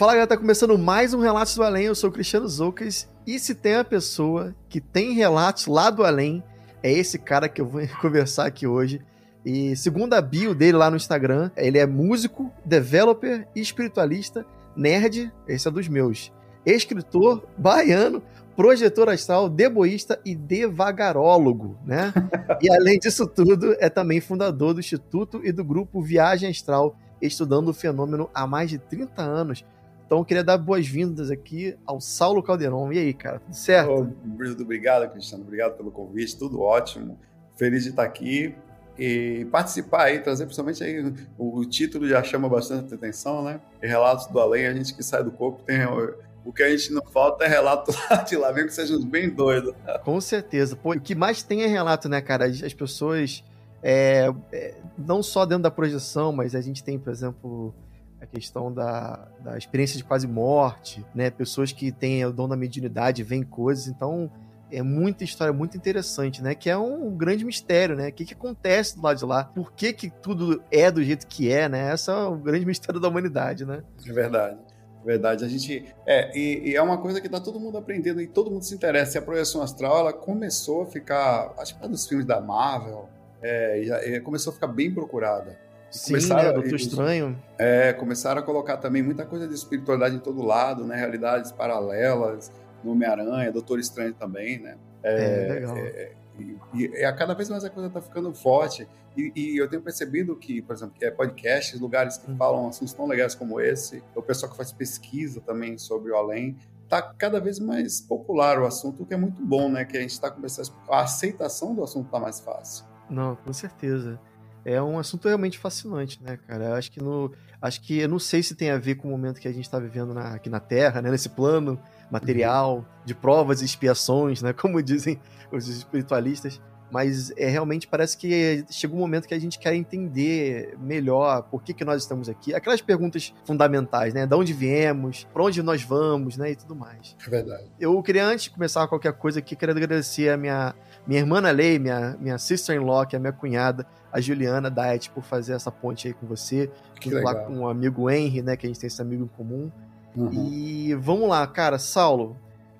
Fala galera, tá começando mais um Relatos do Além. Eu sou o Cristiano Zoucas e se tem a pessoa que tem relatos lá do além, é esse cara que eu vou conversar aqui hoje. E segundo a bio dele lá no Instagram, ele é músico, developer, espiritualista, nerd, esse é dos meus, escritor, baiano, projetor astral, deboísta e devagarólogo, né? e além disso tudo, é também fundador do Instituto e do grupo Viagem Astral, estudando o fenômeno há mais de 30 anos então eu queria dar boas-vindas aqui ao Saulo Calderon. E aí, cara, tudo certo? Oh, obrigado, Cristiano. Obrigado pelo convite, tudo ótimo. Feliz de estar aqui e participar aí, trazer principalmente aí o, título já chama bastante atenção, né? E relatos do além, a gente que sai do corpo tem o que a gente não falta é relato lá de lá, mesmo que sejam bem doidos. Com certeza. Pô, o que mais tem é relato, né, cara? As, as pessoas, é, é, não só dentro da projeção, mas a gente tem, por exemplo, questão da, da experiência de quase morte, né? Pessoas que têm o dom da mediunidade, veem coisas, então é muita história muito interessante, né? Que é um grande mistério, né? O que, que acontece do lado de lá? Por que, que tudo é do jeito que é, né? Esse é o grande mistério da humanidade, né? É verdade. É verdade, a gente. É, e, e, é uma coisa que tá todo mundo aprendendo e todo mundo se interessa. E a projeção astral, ela começou a ficar. Acho que é dos filmes da Marvel, é, começou a ficar bem procurada. Sim, começaram, né? Doutor Estranho. É, começaram a colocar também muita coisa de espiritualidade em todo lado, né? Realidades paralelas, no Homem-Aranha, Doutor Estranho também, né? É, é legal. É, e, e, a cada vez mais a coisa está ficando forte. E, e, eu tenho percebido que, por exemplo, que é podcasts, lugares que uhum. falam assuntos tão legais como esse, o pessoal que faz pesquisa também sobre o além, está cada vez mais popular o assunto, o que é muito bom, né? Que a gente está começando a aceitação do assunto está mais fácil. Não, com certeza é um assunto realmente fascinante, né, cara? Eu acho que no, acho que eu não sei se tem a ver com o momento que a gente está vivendo na, aqui na Terra, né, nesse plano material de provas e expiações, né, como dizem os espiritualistas. Mas é realmente parece que chegou um momento que a gente quer entender melhor por que, que nós estamos aqui. Aquelas perguntas fundamentais, né? De onde viemos, para onde nós vamos, né? E tudo mais. É verdade. Eu queria, antes de começar qualquer coisa aqui, queria agradecer a minha, minha irmã Lei, minha, minha sister-in-law, que é a minha cunhada, a Juliana da Et por fazer essa ponte aí com você. Que lá com o amigo Henry, né? Que a gente tem esse amigo em comum. Uhum. E vamos lá, cara, Saulo.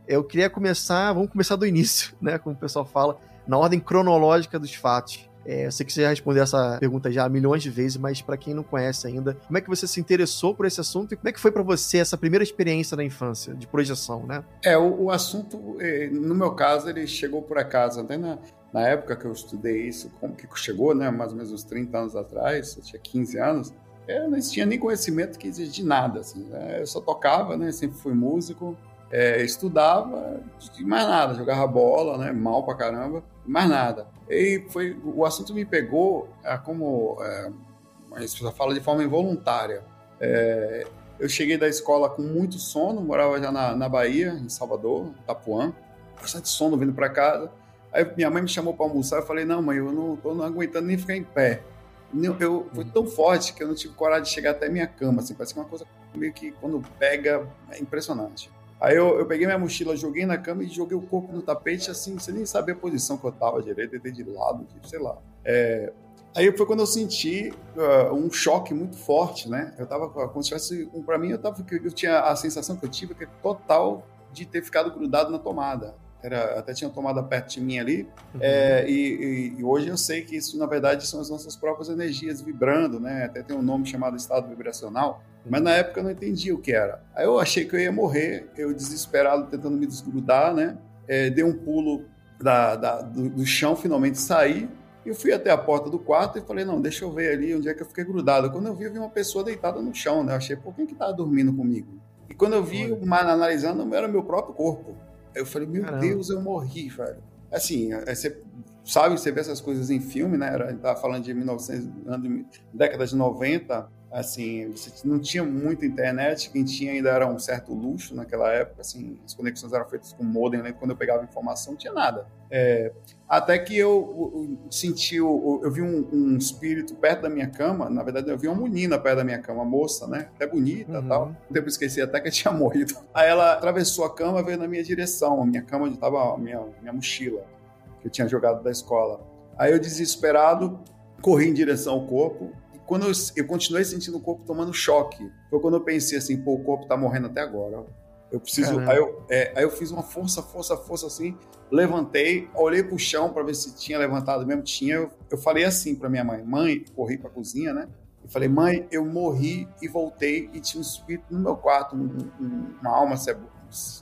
Eu queria começar, vamos começar do início, né? Como o pessoal fala, na ordem cronológica dos fatos. É, eu sei que você já respondeu essa pergunta já milhões de vezes, mas para quem não conhece ainda, como é que você se interessou por esse assunto e como é que foi para você essa primeira experiência na infância de projeção, né? É, o, o assunto, é, no meu caso, ele chegou por acaso, até na, na época que eu estudei isso, como que chegou, né, mais ou menos uns 30 anos atrás, eu tinha 15 anos, eu não tinha nem conhecimento que existia de nada, assim, né? eu só tocava, né, sempre fui músico, é, estudava, mais nada, jogava bola, né, mal pra caramba, mais nada. E foi, o assunto me pegou é, como, é, a gente fala de forma involuntária. É, eu cheguei da escola com muito sono, morava já na, na Bahia, em Salvador, Tapuã, bastante sono vindo para casa, Aí minha mãe me chamou para almoçar, eu falei, não, mãe, eu não tô não aguentando nem ficar em pé. Eu, foi tão forte que eu não tive coragem de chegar até minha cama, assim, parece uma coisa meio que quando pega, é impressionante. Aí eu, eu peguei minha mochila, joguei na cama e joguei o corpo no tapete, assim, sem nem saber a posição que eu tava direito, deitei de lado, tipo, sei lá. É, aí foi quando eu senti uh, um choque muito forte, né? Eu tava como se tivesse, para mim, eu tava, eu tinha a sensação que eu tive que é total de ter ficado grudado na tomada era, até tinha tomada perto de mim ali, uhum. é, e, e, hoje eu sei que isso, na verdade, são as nossas próprias energias vibrando, né? Até tem um nome chamado estado vibracional, mas na época eu não entendi o que era. Aí eu achei que eu ia morrer, eu desesperado tentando me desgrudar, né? É, dei um pulo da, da, do, do chão, finalmente saí, eu fui até a porta do quarto e falei, não, deixa eu ver ali onde é que eu fiquei grudado. Quando eu vi, eu vi uma pessoa deitada no chão, né? Eu achei, por quem que tava dormindo comigo? E quando eu vi, analisando, era meu próprio corpo. Eu falei, meu Caramba. Deus, eu morri, velho. Assim, é, você sabe, você vê essas coisas em filme, né? A gente tava falando de 1900, década de 90, assim, você não tinha muita internet, quem tinha ainda era um certo luxo naquela época, assim, as conexões eram feitas com modem, né? quando eu pegava informação não tinha nada. É, até que eu, eu senti, eu, eu vi um, um, espírito perto da minha cama, na verdade eu vi uma menina perto da minha cama, moça, né, até bonita uhum. tal, depois esqueci até que eu tinha morrido. Aí ela atravessou a cama e veio na minha direção, a minha cama onde estava a minha, minha mochila, que eu tinha jogado da escola. Aí eu desesperado, corri em direção ao corpo, quando eu, eu, continuei sentindo o corpo tomando choque, foi quando eu pensei assim, pô, o corpo tá morrendo até agora. Eu preciso. Aí eu, é, aí eu, fiz uma força, força, força assim, levantei, olhei pro chão para ver se tinha levantado mesmo. Tinha. Eu, eu falei assim para minha mãe: mãe, corri pra cozinha, né? Eu falei, mãe, eu morri e voltei e tinha um espírito no meu quarto, um, um, uma alma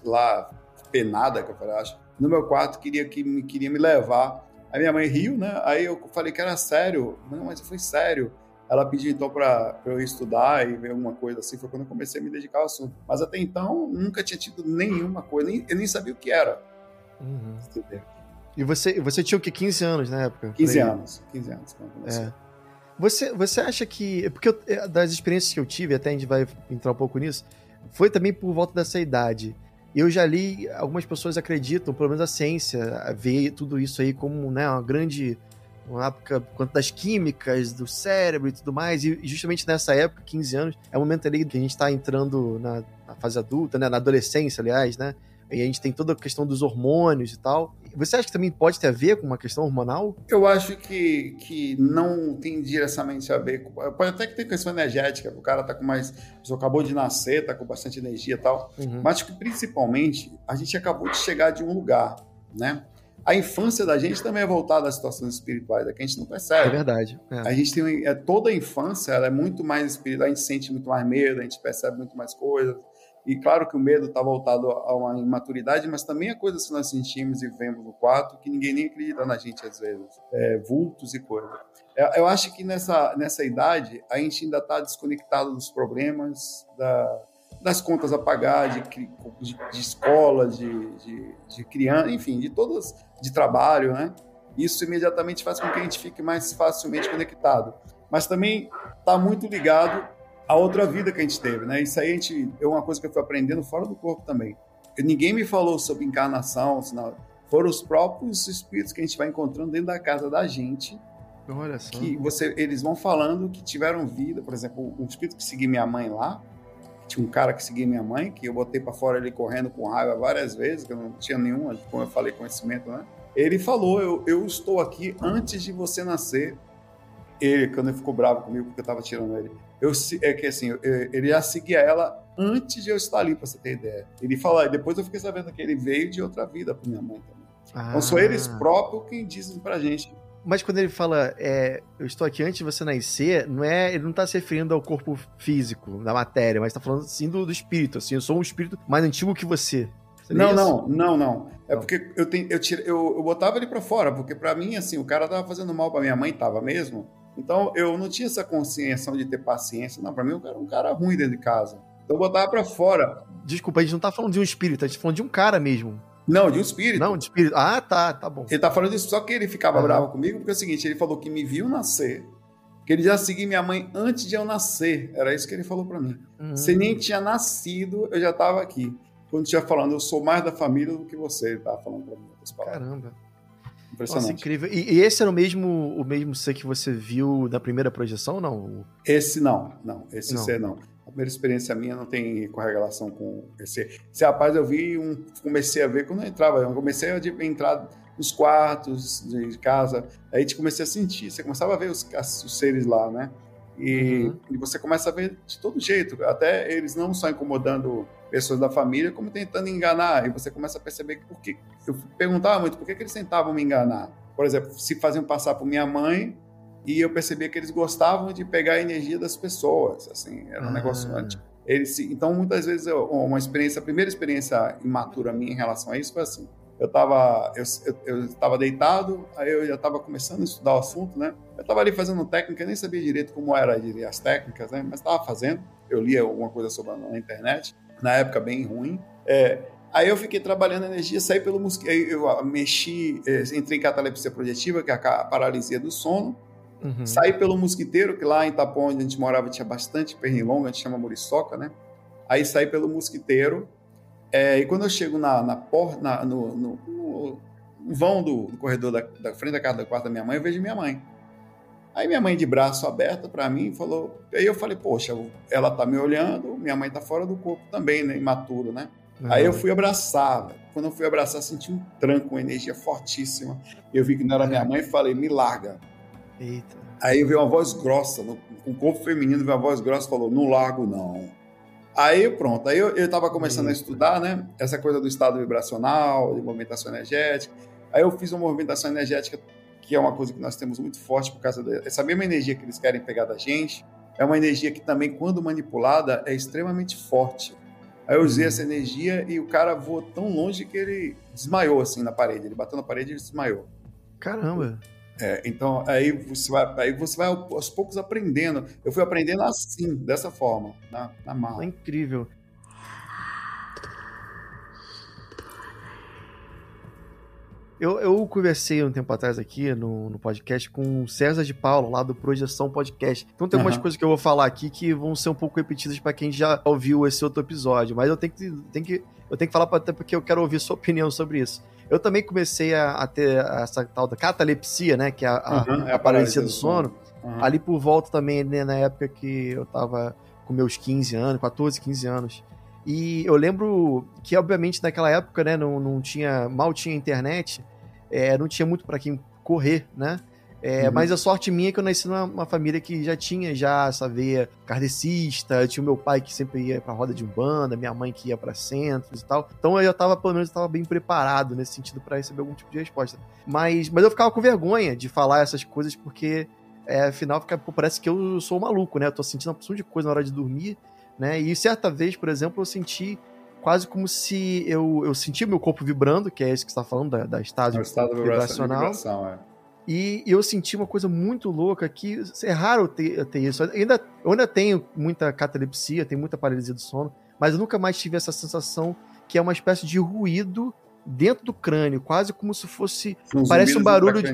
lá penada, que eu acho, no meu quarto, queria, que, queria me levar. Aí minha mãe riu, né? Aí eu falei que era sério. Não, mas foi sério. Ela pediu então para eu estudar e ver alguma coisa assim, foi quando eu comecei a me dedicar ao assunto. Mas até então nunca tinha tido nenhuma coisa, nem, eu nem sabia o que era. Uhum. E você, você tinha o que, 15 anos na época? 15 anos, 15 anos quando comecei. É. Você, você acha que. Porque eu, é, das experiências que eu tive, até a gente vai entrar um pouco nisso, foi também por volta dessa idade. Eu já li, algumas pessoas acreditam, pelo menos a ciência, vê tudo isso aí como né, uma grande uma época quanto das químicas, do cérebro e tudo mais, e justamente nessa época, 15 anos, é o momento ali que a gente está entrando na, na, fase adulta, né, na adolescência, aliás, né, e a gente tem toda a questão dos hormônios e tal. Você acha que também pode ter a ver com uma questão hormonal? Eu acho que, que não tem diretamente a ver. Com, pode até que ter questão energética, o cara tá com mais. Você acabou de nascer, tá com bastante energia e tal. Uhum. Mas acho que principalmente a gente acabou de chegar de um lugar, né? A infância da gente também é voltada às situações espirituais, é que a gente não percebe. É verdade. É. A gente tem é, toda a infância, ela é muito mais espiritual, a gente sente muito mais medo, a gente percebe muito mais coisas. E claro que o medo está voltado a uma imaturidade, mas também a coisas que nós sentimos e vemos no quarto que ninguém nem acredita na gente às vezes, é, vultos e coisas. É, eu acho que nessa, nessa idade a gente ainda está desconectado dos problemas, da, das contas a pagar, de, de, de escola, de, de, de, criança, enfim, de todas, de trabalho, né? Isso imediatamente faz com que a gente fique mais facilmente conectado. Mas também está muito ligado à outra vida que a gente teve, né? Isso aí a gente, é uma coisa que eu fui aprendendo fora do corpo também. Ninguém me falou sobre encarnação, senão foram os próprios espíritos que a gente vai encontrando dentro da casa da gente. Olha só. Que você, eles vão falando que tiveram vida, por exemplo, um espírito que seguiu minha mãe lá, tinha um cara que seguia minha mãe, que eu botei para fora ele correndo com raiva várias vezes, que eu não tinha nenhum, como eu falei, conhecimento, né? Ele falou: eu, eu estou aqui antes de você nascer. Ele, quando ele ficou bravo comigo, porque eu estava tirando ele, eu, é que assim, eu, ele já seguia ela antes de eu estar ali, para você ter ideia. Ele falou, depois eu fiquei sabendo que ele veio de outra vida para minha mãe também. Ah. Então são eles próprios quem dizem pra gente mas quando ele fala, é, eu estou aqui antes de você nascer, não é, ele não está se referindo ao corpo físico, da matéria, mas está falando assim do, do, espírito, assim, eu sou um espírito mais antigo que você. Seria não, não, não, não. É não. porque eu, tenho, eu, eu, eu botava ele para fora, porque para mim, assim, o cara tava fazendo mal para minha mãe, tava mesmo. Então eu não tinha essa consciência de ter paciência. Não, para mim, eu era um cara ruim dentro de casa. Então eu botava para fora. Desculpa, a gente não tá falando de um espírito, a gente tá falando de um cara mesmo. Não, de um espírito. Não, de espírito. Ah, tá, tá bom. Ele tá falando isso, só que ele ficava uhum. bravo comigo, porque é o seguinte, ele falou que me viu nascer, que ele já seguia minha mãe antes de eu nascer. Era isso que ele falou para mim. Uhum. Você nem tinha nascido, eu já tava aqui. Quando tinha falando, eu sou mais da família do que você, ele tava falando pra mim. Caramba. Impressionante. Nossa, incrível. E, e, esse era o mesmo, o mesmo ser que você viu na primeira projeção ou não? Esse não, não. Esse não. ser não a primeira experiência minha não tem correlação com esse. Esse rapaz eu vi, um, comecei a ver quando eu entrava, eu comecei a entrar nos quartos de casa, aí te comecei a sentir, você começava a ver os, os seres lá, né? E, uhum. e, você começa a ver de todo jeito, até eles não só incomodando pessoas da família, como tentando enganar. E você começa a perceber que por que eu perguntava muito por que, que eles tentavam me enganar. Por exemplo, se faziam passar por minha mãe e eu percebia que eles gostavam de pegar a energia das pessoas, assim, era um ah. negócio antes. Eles, então, muitas vezes, eu, uma experiência, a primeira experiência imatura minha em relação a isso foi assim. Eu estava eu, eu, eu tava deitado, aí eu já estava começando a estudar o assunto, né? Eu estava ali fazendo técnica, nem sabia direito como era as técnicas, né? Mas estava fazendo. Eu lia alguma coisa sobre na internet, na época bem ruim. É, Aí eu fiquei trabalhando energia, saí pelo mosquito, eu mexi, é, entrei em catalepsia projetiva, que é a paralisia do sono, uhum. saí pelo mosquiteiro, que lá em Itapó, onde a gente morava, tinha bastante pernilonga, a gente chama muriçoca, né? Aí saí pelo mosquiteiro, é, e quando eu chego na, na porta, na, no, no, no, vão do, do corredor da, da, frente da casa da quarta da minha mãe, eu vejo minha mãe. Aí minha mãe de braço aberto para mim falou, aí eu falei, poxa, ela tá me olhando, minha mãe tá fora do corpo também, né, imaturo, né? Uhum. Aí eu fui abraçar, quando eu fui abraçar, senti um tranco, uma energia fortíssima. Eu vi que não era minha mãe e falei, me larga. Eita. Aí veio uma voz grossa, com o corpo feminino, veio uma voz grossa e falou, não largo não. Aí pronto, aí eu estava começando a estudar, né? Essa coisa do estado vibracional, de movimentação energética. Aí eu fiz uma movimentação energética que é uma coisa que nós temos muito forte por causa dessa mesma energia que eles querem pegar da gente. É uma energia que também, quando manipulada, é extremamente forte. Aí eu usei uhum. essa energia e o cara voou tão longe que ele desmaiou assim na parede. Ele bateu na parede e desmaiou. Caramba! É, então aí você vai, aí você vai aos poucos aprendendo. Eu fui aprendendo assim, dessa forma, na, na mala. É incrível. Eu, eu conversei um tempo atrás aqui no, no podcast com o César de Paulo, lá do Projeção Podcast. Então tem algumas uhum. coisas que eu vou falar aqui que vão ser um pouco repetidas para quem já ouviu esse outro episódio, mas eu tenho que, tenho que, eu tenho que falar até porque eu quero ouvir sua opinião sobre isso. Eu também comecei a, a ter essa tal da catalepsia, né? Que é a, uhum, a, é a paralisia do sono. Uhum. Ali por volta também, né, na época que eu tava com meus 15 anos, 14, 15 anos. E eu lembro que, obviamente, naquela época, né, não, não tinha, mal tinha internet, é, não tinha muito para quem correr, né? É, uhum. Mas a sorte minha é que eu nasci numa família que já tinha já essa veia kardecista, tinha o meu pai que sempre ia pra roda de umbanda, minha mãe que ia para centros e tal. Então eu já tava, pelo menos, eu tava bem preparado nesse sentido para receber algum tipo de resposta. Mas, mas eu ficava com vergonha de falar essas coisas porque, é, afinal, fica, pô, parece que eu sou maluco, né? Eu tô sentindo uma porção de coisa na hora de dormir, né? E certa vez, por exemplo, eu senti quase como se eu, eu sentia meu corpo vibrando, que é isso que você está falando, da, da estágio é estado vibracional. Vibração, é. E eu senti uma coisa muito louca que é raro ter, ter isso. Eu ainda, eu ainda tenho muita catalepsia, tenho muita paralisia do sono, mas eu nunca mais tive essa sensação que é uma espécie de ruído dentro do crânio, quase como se fosse. parece um barulho de.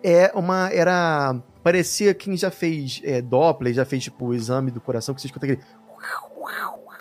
É uma. Era. Parecia quem já fez é, Doppler, já fez tipo o exame do coração, que você escuta aquele.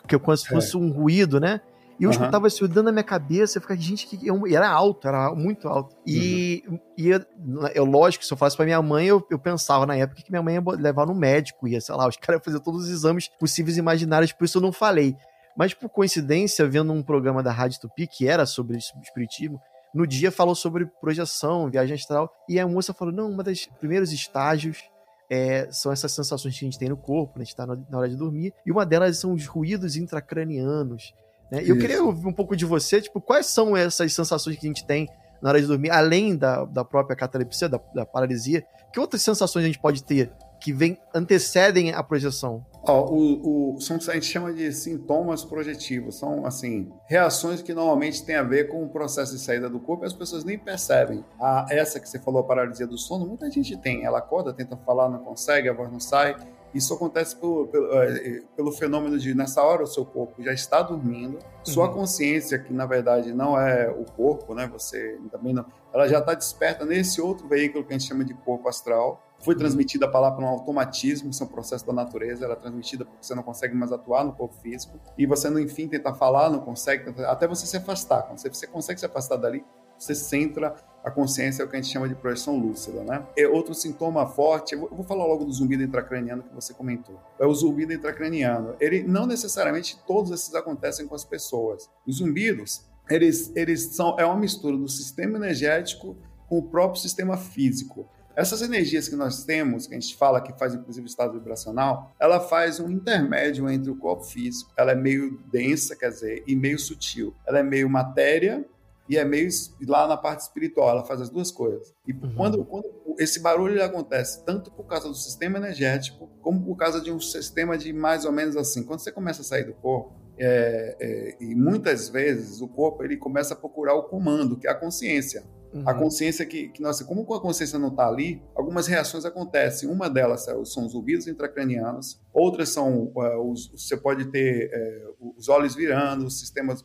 Que é como se fosse é. um ruído, né? E eu uhum. escutava isso dando na minha cabeça, eu ficava, gente, que e era alto, era muito alto. E, uhum. e eu, eu, lógico, se eu falasse pra minha mãe, eu, eu pensava na época que minha mãe ia levar no médico, ia, sei lá, os caras iam fazer todos os exames possíveis e imaginários, por isso eu não falei. Mas por coincidência, vendo um programa da Rádio Tupi, que era sobre espiritismo, no dia falou sobre projeção, viagem astral, e a moça falou, não, um dos primeiros estágios é, são essas sensações que a gente tem no corpo, né, a gente tá na hora de dormir, e uma delas são os ruídos intracranianos, né? Eu queria ouvir um pouco de você, tipo, quais são essas sensações que a gente tem na hora de dormir, além da, da própria catalepsia, da, da paralisia? Que outras sensações a gente pode ter que vem, antecedem a projeção? Oh, o, o, a gente chama de sintomas projetivos. São, assim, reações que normalmente têm a ver com o processo de saída do corpo e as pessoas nem percebem. A, essa que você falou, a paralisia do sono, muita gente tem. Ela acorda, tenta falar, não consegue, a voz não sai. Isso acontece pelo, pelo, é, pelo, fenômeno de, nessa hora, o seu corpo já está dormindo, sua uhum. consciência, que na verdade não é o corpo, né? Você também não. Ela já está desperta nesse outro veículo que a gente chama de corpo astral. Foi uhum. transmitida para lá por um automatismo, isso é um processo da natureza, ela é transmitida porque você não consegue mais atuar no corpo físico, e você, no enfim, tenta falar, não consegue, até você se afastar. Quando você, você consegue se afastar dali, você centra a consciência, é o que a gente chama de projeção lúcida, né? É outro sintoma forte, eu vou falar logo do zumbido intracraniano que você comentou. É o zumbido intracraniano. Ele não necessariamente todos esses acontecem com as pessoas. Os zumbidos, eles, eles são é uma mistura do sistema energético com o próprio sistema físico. Essas energias que nós temos, que a gente fala que faz inclusive estado vibracional, ela faz um intermédio entre o corpo físico, ela é meio densa, quer dizer, e meio sutil. Ela é meio matéria e é meio lá na parte espiritual, ela faz as duas coisas. E uhum. quando, quando esse barulho acontece tanto por causa do sistema energético, como por causa de um sistema de mais ou menos assim, quando você começa a sair do corpo, é, é, e muitas vezes o corpo ele começa a procurar o comando, que é a consciência. Uhum. A consciência que, que nossa, como a consciência não está ali, algumas reações acontecem. Uma delas é, são os ouvidos intracranianos, outras são uh, os, você pode ter uh, os olhos virando, os sistemas.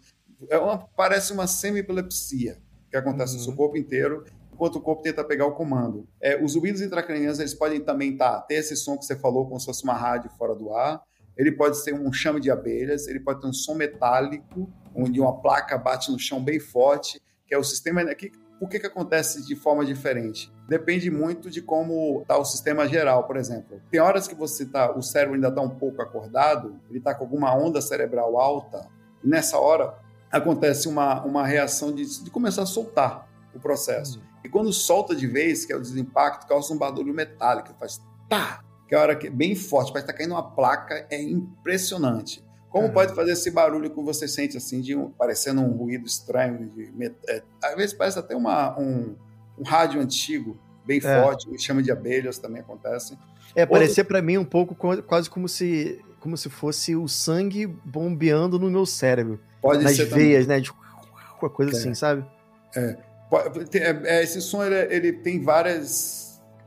É uma, parece uma semi-epilepsia que acontece uhum. no seu corpo inteiro, enquanto o corpo tenta pegar o comando. É, os ouvidos intracranianos eles podem também tá, ter esse som que você falou, como se fosse uma rádio fora do ar. Ele pode ser um chame de abelhas, ele pode ter um som metálico, onde uma placa bate no chão bem forte, que é o sistema. Que, por que, que acontece de forma diferente? Depende muito de como está o sistema geral, por exemplo. Tem horas que você tá, o cérebro ainda está um pouco acordado, ele está com alguma onda cerebral alta, e nessa hora acontece uma, uma reação de, de começar a soltar o processo. Uhum. E quando solta de vez, que é o desimpacto, causa um barulho metálico, faz tá, que é a hora que é bem forte, parece que tá caindo uma placa, é impressionante. Como uhum. pode fazer esse barulho que você sente assim, de um, parecendo um ruído estranho? De, é, às vezes parece até uma, um, um rádio antigo, bem é. forte, chama de abelhas também acontece. É, parecia para mim um pouco quase como se, como se fosse o sangue bombeando no meu cérebro. Pode nas ser veias, também. né? De uma coisa é. assim, sabe? É. é. é esse som ele, ele tem várias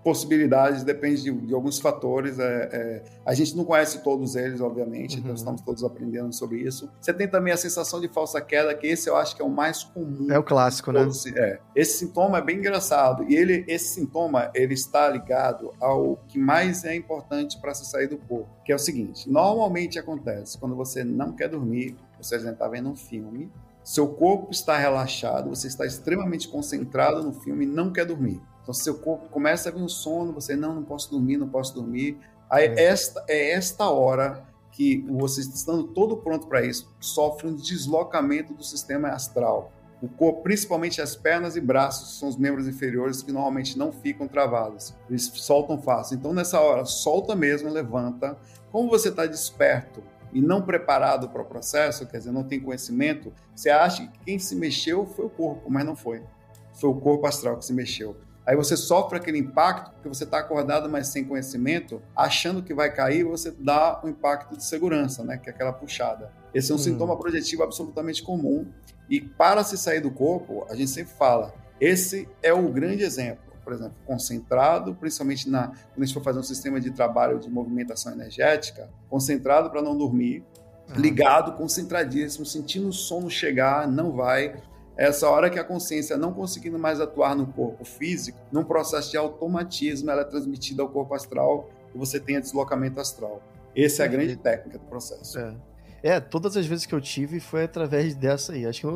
possibilidades, depende de, de alguns fatores. É, é, a gente não conhece todos eles, obviamente, então uhum. então estamos todos aprendendo sobre isso. Você tem também a sensação de falsa queda, que esse eu acho que é o mais comum. É o clássico, né? É. Esse sintoma é bem engraçado e ele, esse sintoma ele está ligado ao que mais é importante para se sair do corpo, que é o seguinte: normalmente acontece quando você não quer dormir, você está vendo um filme, seu corpo está relaxado, você está extremamente concentrado no filme e não quer dormir. Então, seu corpo começa a vir um sono, você não, não posso dormir, não posso dormir. Aí, é. esta é esta hora que você, estando todo pronto para isso, sofre um deslocamento do sistema astral. O corpo, principalmente as pernas e braços, são os membros inferiores que normalmente não ficam travados. Eles soltam fácil. Então, nessa hora, solta mesmo, levanta. Como você está desperto e não preparado para o processo, quer dizer, não tem conhecimento, você acha que quem se mexeu foi o corpo, mas não foi. Foi o corpo astral que se mexeu. Aí você sofre aquele impacto, porque você está acordado, mas sem conhecimento, achando que vai cair, você dá um impacto de segurança, né? Que é aquela puxada. Esse é um hum. sintoma projetivo absolutamente comum. E para se sair do corpo, a gente sempre fala, esse é o grande exemplo. Por exemplo, concentrado, principalmente na, quando a gente for fazer um sistema de trabalho de movimentação energética, concentrado para não dormir, ligado, concentradíssimo, sentindo o sono chegar, não vai essa hora que a consciência não conseguindo mais atuar no corpo físico, num processo de automatismo, ela é transmitida ao corpo astral e você tem a deslocamento astral. Essa é a grande técnica do processo. É. é. todas as vezes que eu tive foi através dessa aí. Acho que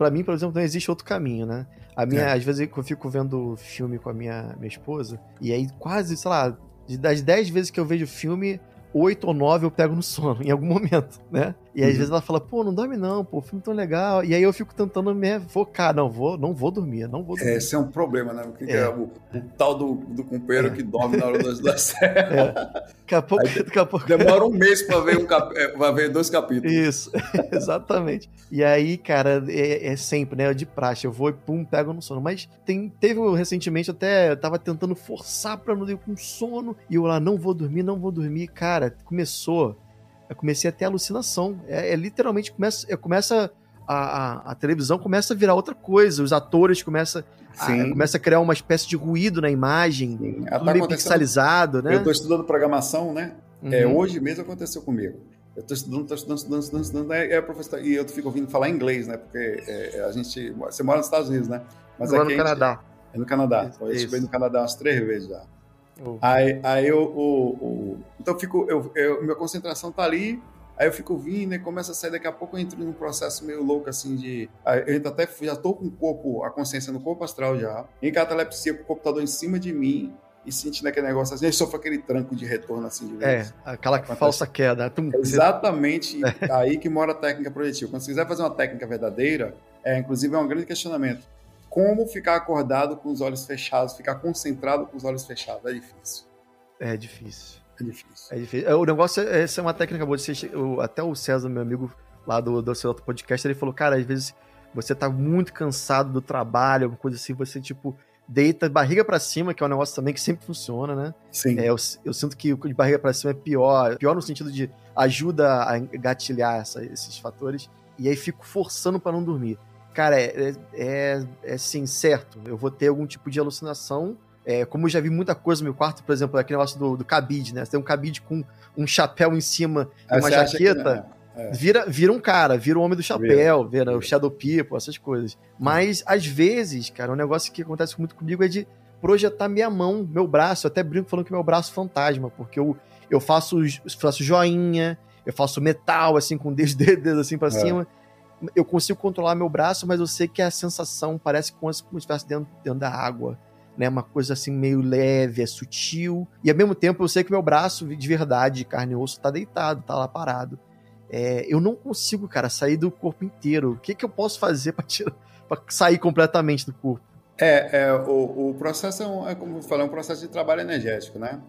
para mim, por exemplo, não existe outro caminho, né? A minha, é. às vezes eu fico vendo filme com a minha, minha esposa, e aí quase, sei lá, das 10 vezes que eu vejo filme, oito ou nove eu pego no sono, em algum momento, né? E às uhum. vezes ela fala, pô, não dorme não, pô, o filme tão legal. E aí eu fico tentando me focar, não vou, não vou dormir, não vou dormir. Esse é um problema, né? Porque é. é o, o, tal do, do companheiro é. que dorme na hora das, das é. Daqui a pouco, daqui a pouco... Demora um mês pra ver, um cap... É, pra ver dois capítulos. Isso, exatamente. E aí, cara, é, é, sempre, né? De praxe, eu vou e pum, pego no sono. Mas tem, teve recentemente até, eu tava tentando forçar pra não ir com sono, e eu lá, não vou dormir, não vou dormir. Cara, começou eu comecei a ter alucinação. É, é literalmente começa, é, começa a, a, a, televisão começa a virar outra coisa, os atores começam a, começa a criar uma espécie de ruído na imagem, Sim. tudo tá meio pixelizado, né? Eu estou estudando programação, né? É, uhum. É, hoje mesmo aconteceu comigo. Eu estou estudando, estou estudando, estudando, estudando, estudando, é, é professor, e eu fico ouvindo falar inglês, né? Porque é, a gente, você mora nos Estados Unidos, né? Mas eu aqui no Canadá. Gente, é no Canadá. Isso, eu estive no Canadá umas três vezes já. Oh. Aí, aí eu, o, o, então eu fico, eu, eu, minha concentração tá ali, Aí eu fico vindo e começa a sair, daqui a pouco eu entro num processo meio louco, assim, de... Eu entro até, já tô com o corpo, a consciência no corpo astral já, em catalepsia com o computador em cima de mim, e sentindo aquele negócio assim, eu sofro aquele tranco de retorno assim de vez. É, aquela Acontece. falsa queda. Tum, exatamente aí que mora a técnica projetiva. Quando você quiser fazer uma técnica verdadeira, é, inclusive é um grande questionamento. Como ficar acordado com os olhos fechados, ficar concentrado com os olhos fechados. É difícil. É difícil. É difícil. É difícil. É, o negócio é, essa é uma técnica boa. Você, até o César, meu amigo lá do, do seu outro podcast, ele falou, cara, às vezes você tá muito cansado do trabalho, alguma coisa assim, você, tipo, deita barriga para cima, que é um negócio também que sempre funciona, né? Sim. É, eu, eu, sinto que o de barriga para cima é pior, pior no sentido de ajuda a gatilhar esses fatores, e aí fico forçando para não dormir. Cara, é, é, é assim, certo, eu vou ter algum tipo de alucinação, é, como eu já vi muita coisa no meu quarto, por exemplo, aquele negócio do, do cabide, né? Você tem um cabide com um chapéu em cima e uma jaqueta é. Vira, vira um cara, vira o homem do chapéu, vira, vira o Shadow People, essas coisas. Mas, às vezes, cara, um negócio que acontece muito comigo é de projetar minha mão, meu braço. Eu até brinco falando que meu braço é fantasma, porque eu, eu faço, faço joinha, eu faço metal, assim, com dedos, dedos assim pra é. cima. Eu consigo controlar meu braço, mas eu sei que a sensação parece como se estivesse dentro, dentro da água. Né, uma coisa assim meio leve, é sutil. E ao mesmo tempo eu sei que meu braço de verdade, de carne e osso, tá deitado, tá lá parado é, eu não consigo, cara, sair do corpo inteiro. O que, que eu posso fazer para sair completamente do corpo? É, é o, o, processo é, um, é, como eu falei, é um processo de trabalho energético, né?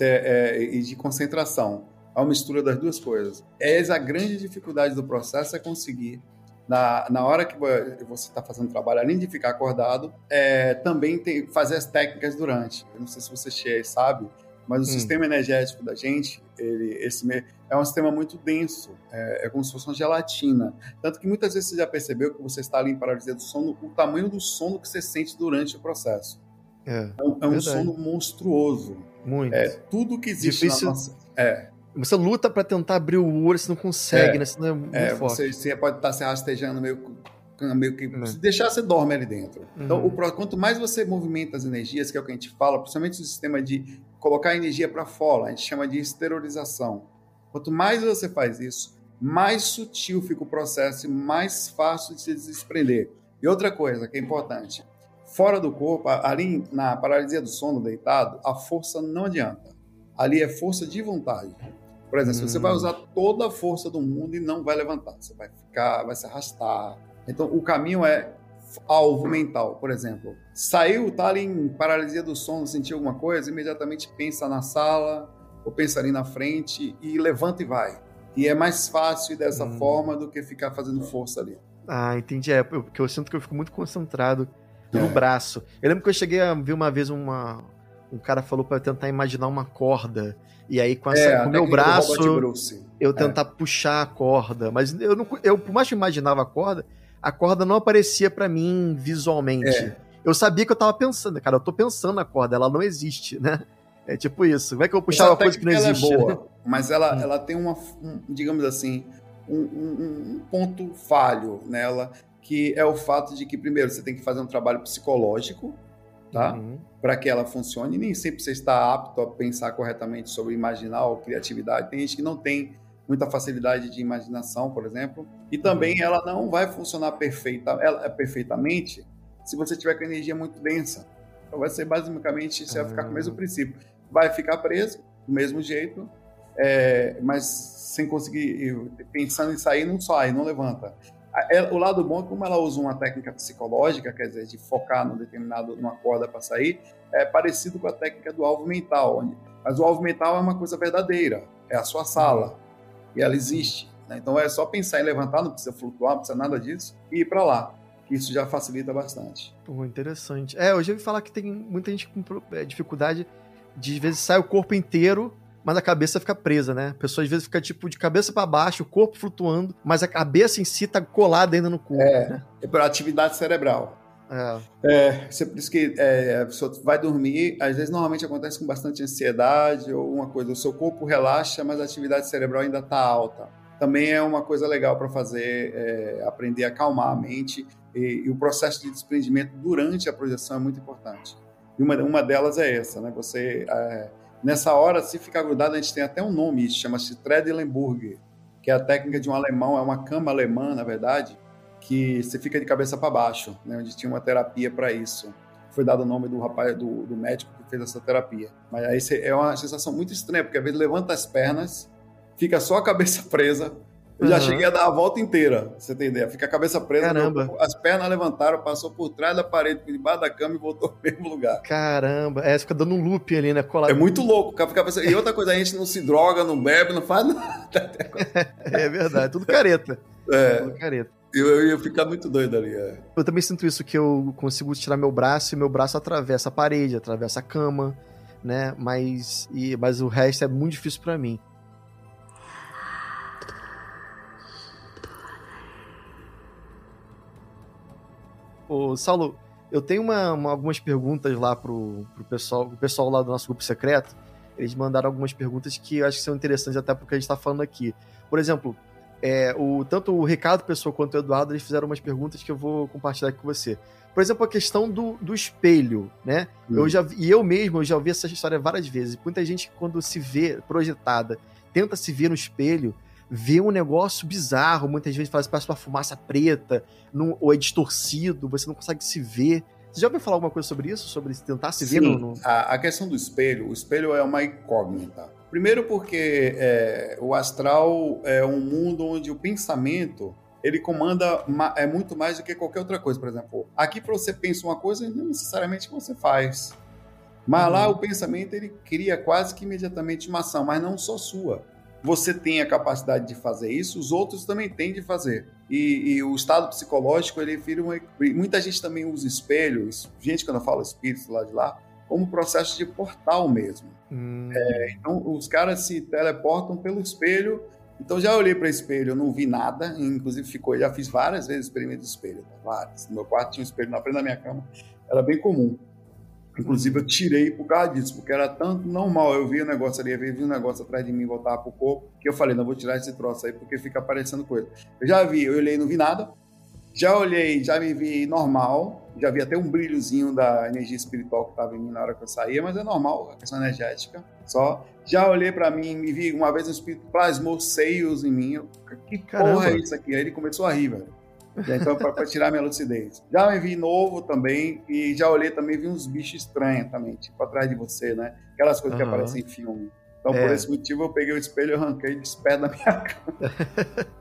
É, e de concentração. É uma mistura das duas coisas. Essa a grande dificuldade do processo é conseguir, na, na hora que você está fazendo trabalho, além de ficar acordado, é, também tem, fazer as técnicas durante. Eu não sei se você sabe, mas o hum. sistema energético da gente, ele, esse é um sistema muito denso, é, é, como se fosse uma gelatina. Tanto que muitas vezes você já percebeu que você está ali em paralisia do sono, o tamanho do sono que você sente durante o processo. É, é um, é um sono monstruoso. Muito. É, tudo que existe Difícil. na nossa... É. Você luta para tentar abrir o olho, você não consegue, é, né? Você, não é, muito é, você, você, pode estar se rastejando meio meio que é. se deixar você dorme ali dentro. Então, uhum. Então, o, quanto mais você movimenta as energias, que é o que a gente fala, principalmente o sistema de colocar a energia para fora, a gente chama de esterilização. Quanto mais você faz isso, mais sutil fica o processo e mais fácil de se desprender. E outra coisa que é importante, fora do corpo, ali na paralisia do sono deitado, a força não adianta. Ali é força de vontade. Por exemplo, hum. você vai hum. usar toda a força do mundo e não vai levantar. Você vai ficar, vai se arrastar. Então, o caminho é alvo mental, por exemplo. Saiu, tá ali em paralisia do sono, sentiu alguma coisa, imediatamente pensa na sala ou pensa ali na frente e levanta e vai. E é mais fácil dessa hum. forma do que ficar fazendo força ali. Ah, entendi. É, porque eu sinto que eu fico muito concentrado no é. braço. Eu lembro que eu cheguei a ver uma vez uma. Um cara falou para tentar imaginar uma corda. E aí, com, essa, é, com o meu braço, eu é. tentar puxar a corda. Mas eu, não, eu, por mais que eu imaginava a corda, a corda não aparecia para mim visualmente. É. Eu sabia que eu tava pensando, cara, eu tô pensando na corda, ela não existe, né? É tipo isso. Como é que eu vou puxar uma coisa que não é existe? É boa, mas ela, hum. ela tem uma, um, digamos assim, um, um, um, ponto falho nela, que é o fato de que, primeiro, você tem que fazer um trabalho psicológico, tá? Uhum. Para que ela funcione. Nem sempre você está apto a pensar corretamente sobre imaginar ou criatividade. Tem gente que não tem muita facilidade de imaginação, por exemplo, e também uhum. ela não vai funcionar perfeita, ela, é perfeitamente se você tiver com energia muito densa. Então vai ser basicamente, você vai ficar com o mesmo ah. princípio. Vai ficar preso do mesmo jeito, é, mas sem conseguir, pensando em sair, não sai, não levanta. O lado bom é como ela usa uma técnica psicológica, quer dizer, de focar num determinado, numa corda para sair, é parecido com a técnica do alvo mental. Onde, mas o alvo mental é uma coisa verdadeira, é a sua sala. E ela existe. Né? Então é só pensar em levantar, não precisa flutuar, não precisa nada disso, e ir para lá. Isso já facilita bastante. Interessante. É, hoje eu ouvi falar que tem muita gente com é, dificuldade de, às vezes, sai o corpo inteiro, mas a cabeça fica presa, né? A pessoa às vezes fica tipo de cabeça para baixo, o corpo flutuando, mas a cabeça em si tá colada ainda no corpo. É, né? é por atividade cerebral. É. é, por isso que é, a pessoa vai dormir, às vezes normalmente acontece com bastante ansiedade ou uma coisa, o seu corpo relaxa, mas a atividade cerebral ainda está alta. Também é uma coisa legal para fazer, é, aprender a acalmar a mente e, e, o processo de desprendimento durante a projeção é muito importante. E uma, uma delas é essa, né? Você, é, nessa hora, se ficar grudado, a gente tem até um nome, chama-se Tredelenburg, que é a técnica de um alemão, é uma cama alemã, na verdade, que você fica de cabeça para baixo, né, onde tinha uma terapia para isso. Foi dado o nome do rapaz, do, do, médico que fez essa terapia. Mas aí é uma sensação muito estranha, porque às vezes levanta as pernas, fica só a cabeça presa Eu já cheguei a dar a volta inteira, você tem ideia? Fica a cabeça presa, Caramba. as pernas levantaram, passou por trás da parede, debaixo da cama e voltou pro mesmo lugar. Caramba, é, fica dando um loop ali, né? É muito louco. E outra coisa, a gente não se droga, não bebe, não faz nada. é verdade, tudo careta. É. Tudo careta. Eu, eu ia ficar muito doido ali, é. Eu também sinto isso, que eu consigo tirar meu braço e meu braço atravessa a parede, atravessa a cama, né? Mas, e, mas o resto é muito difícil para mim. Ô, Saulo, eu tenho uma, uma, algumas perguntas lá pro, pro pessoal, o pessoal lá do nosso grupo secreto. Eles mandaram algumas perguntas que eu acho que são interessantes até porque a gente tá falando aqui. Por exemplo, é, o, tanto o Ricardo Pessoa quanto o Eduardo eles fizeram umas perguntas que eu vou compartilhar aqui com você. Por exemplo, a questão do, do espelho, né? Hum. Eu já, e eu mesmo eu já ouvi essa história várias vezes. Muita gente, quando se vê projetada, tenta se ver no espelho, vê um negócio bizarro. Muitas vezes faz parece uma fumaça preta, não, ou é distorcido, você não consegue se ver. Você já ouviu falar alguma coisa sobre isso? Sobre tentar se Sim, ver no. no... A, a, questão do espelho, o espelho é uma incógnita. Primeiro porque é, o astral é um mundo onde o pensamento ele comanda é muito mais do que qualquer outra coisa. Por exemplo, aqui para você pensa uma coisa, não necessariamente você faz. Mas uhum. lá o pensamento ele cria quase que imediatamente uma ação, mas não só sua. Você tem a capacidade de fazer isso, os outros também têm de fazer. E, e o estado psicológico, ele vira uma... Muita gente também usa espelhos, gente quando fala espírito lá de lá, como processo de portal mesmo. Hum. É, então, os caras se teleportam pelo espelho. Então, já olhei para o espelho, eu não vi nada. Inclusive, ficou, já fiz várias vezes experimento de espelho. Várias. No meu quarto tinha um espelho na frente da minha cama. Era bem comum. Inclusive, eu tirei por causa disso, porque era tanto normal. Eu vi o negócio ali, eu vi um negócio atrás de mim, voltava pro corpo, que eu falei, não vou tirar esse troço aí, porque fica aparecendo coisa. Eu já vi, eu olhei e não vi nada. Já olhei, já me vi normal, já vi até um brilhozinho da energia espiritual que estava em mim na hora que eu saía, mas é normal, a questão energética só. Já olhei para mim, me vi uma vez um espírito plasmou seios em mim. Eu, que Caramba. porra é isso aqui? Aí ele começou a rir, velho. Então, para tirar minha lucidez. Já me vi novo também, e já olhei também, vi uns bichos estranhos também, tipo atrás de você, né? Aquelas coisas uhum. que aparecem em filme. Então, é. por esse motivo, eu peguei o espelho e arranquei de pé da minha cama.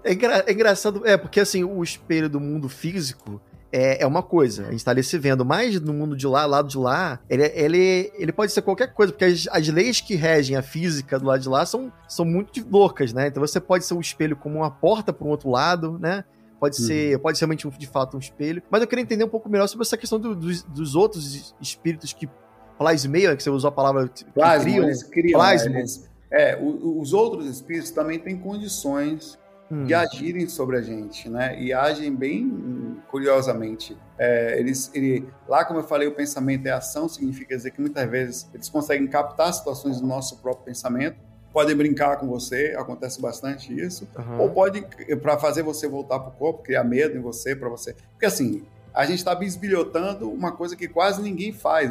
é, engra é, engraçado, é, porque assim, o espelho do mundo físico é, é uma coisa, a gente tá ali se vendo, mas no mundo de lá, lado de lá, ele, ele, ele pode ser qualquer coisa, porque as, as leis que regem a física do lado de lá são, são muito loucas, né? Então você pode ser um espelho como uma porta para um outro lado, né? Pode uhum. ser, pode ser realmente de fato um espelho. Mas eu queria entender um pouco melhor sobre essa questão do, dos, dos outros espíritos que plasmeia, que você usou a palavra Plasma, criam, eles criam plasma. Eles, é, os outros espíritos também têm condições hum. de agirem sobre a gente, né? E agem bem curiosamente. É, eles, ele, lá, como eu falei, o pensamento é ação, significa dizer que muitas vezes eles conseguem captar situações do nosso próprio pensamento, podem brincar com você, acontece bastante isso, uhum. ou pode, para fazer você voltar para o corpo, criar medo em você, para você. Porque assim, a gente está bisbilhotando uma coisa que quase ninguém faz.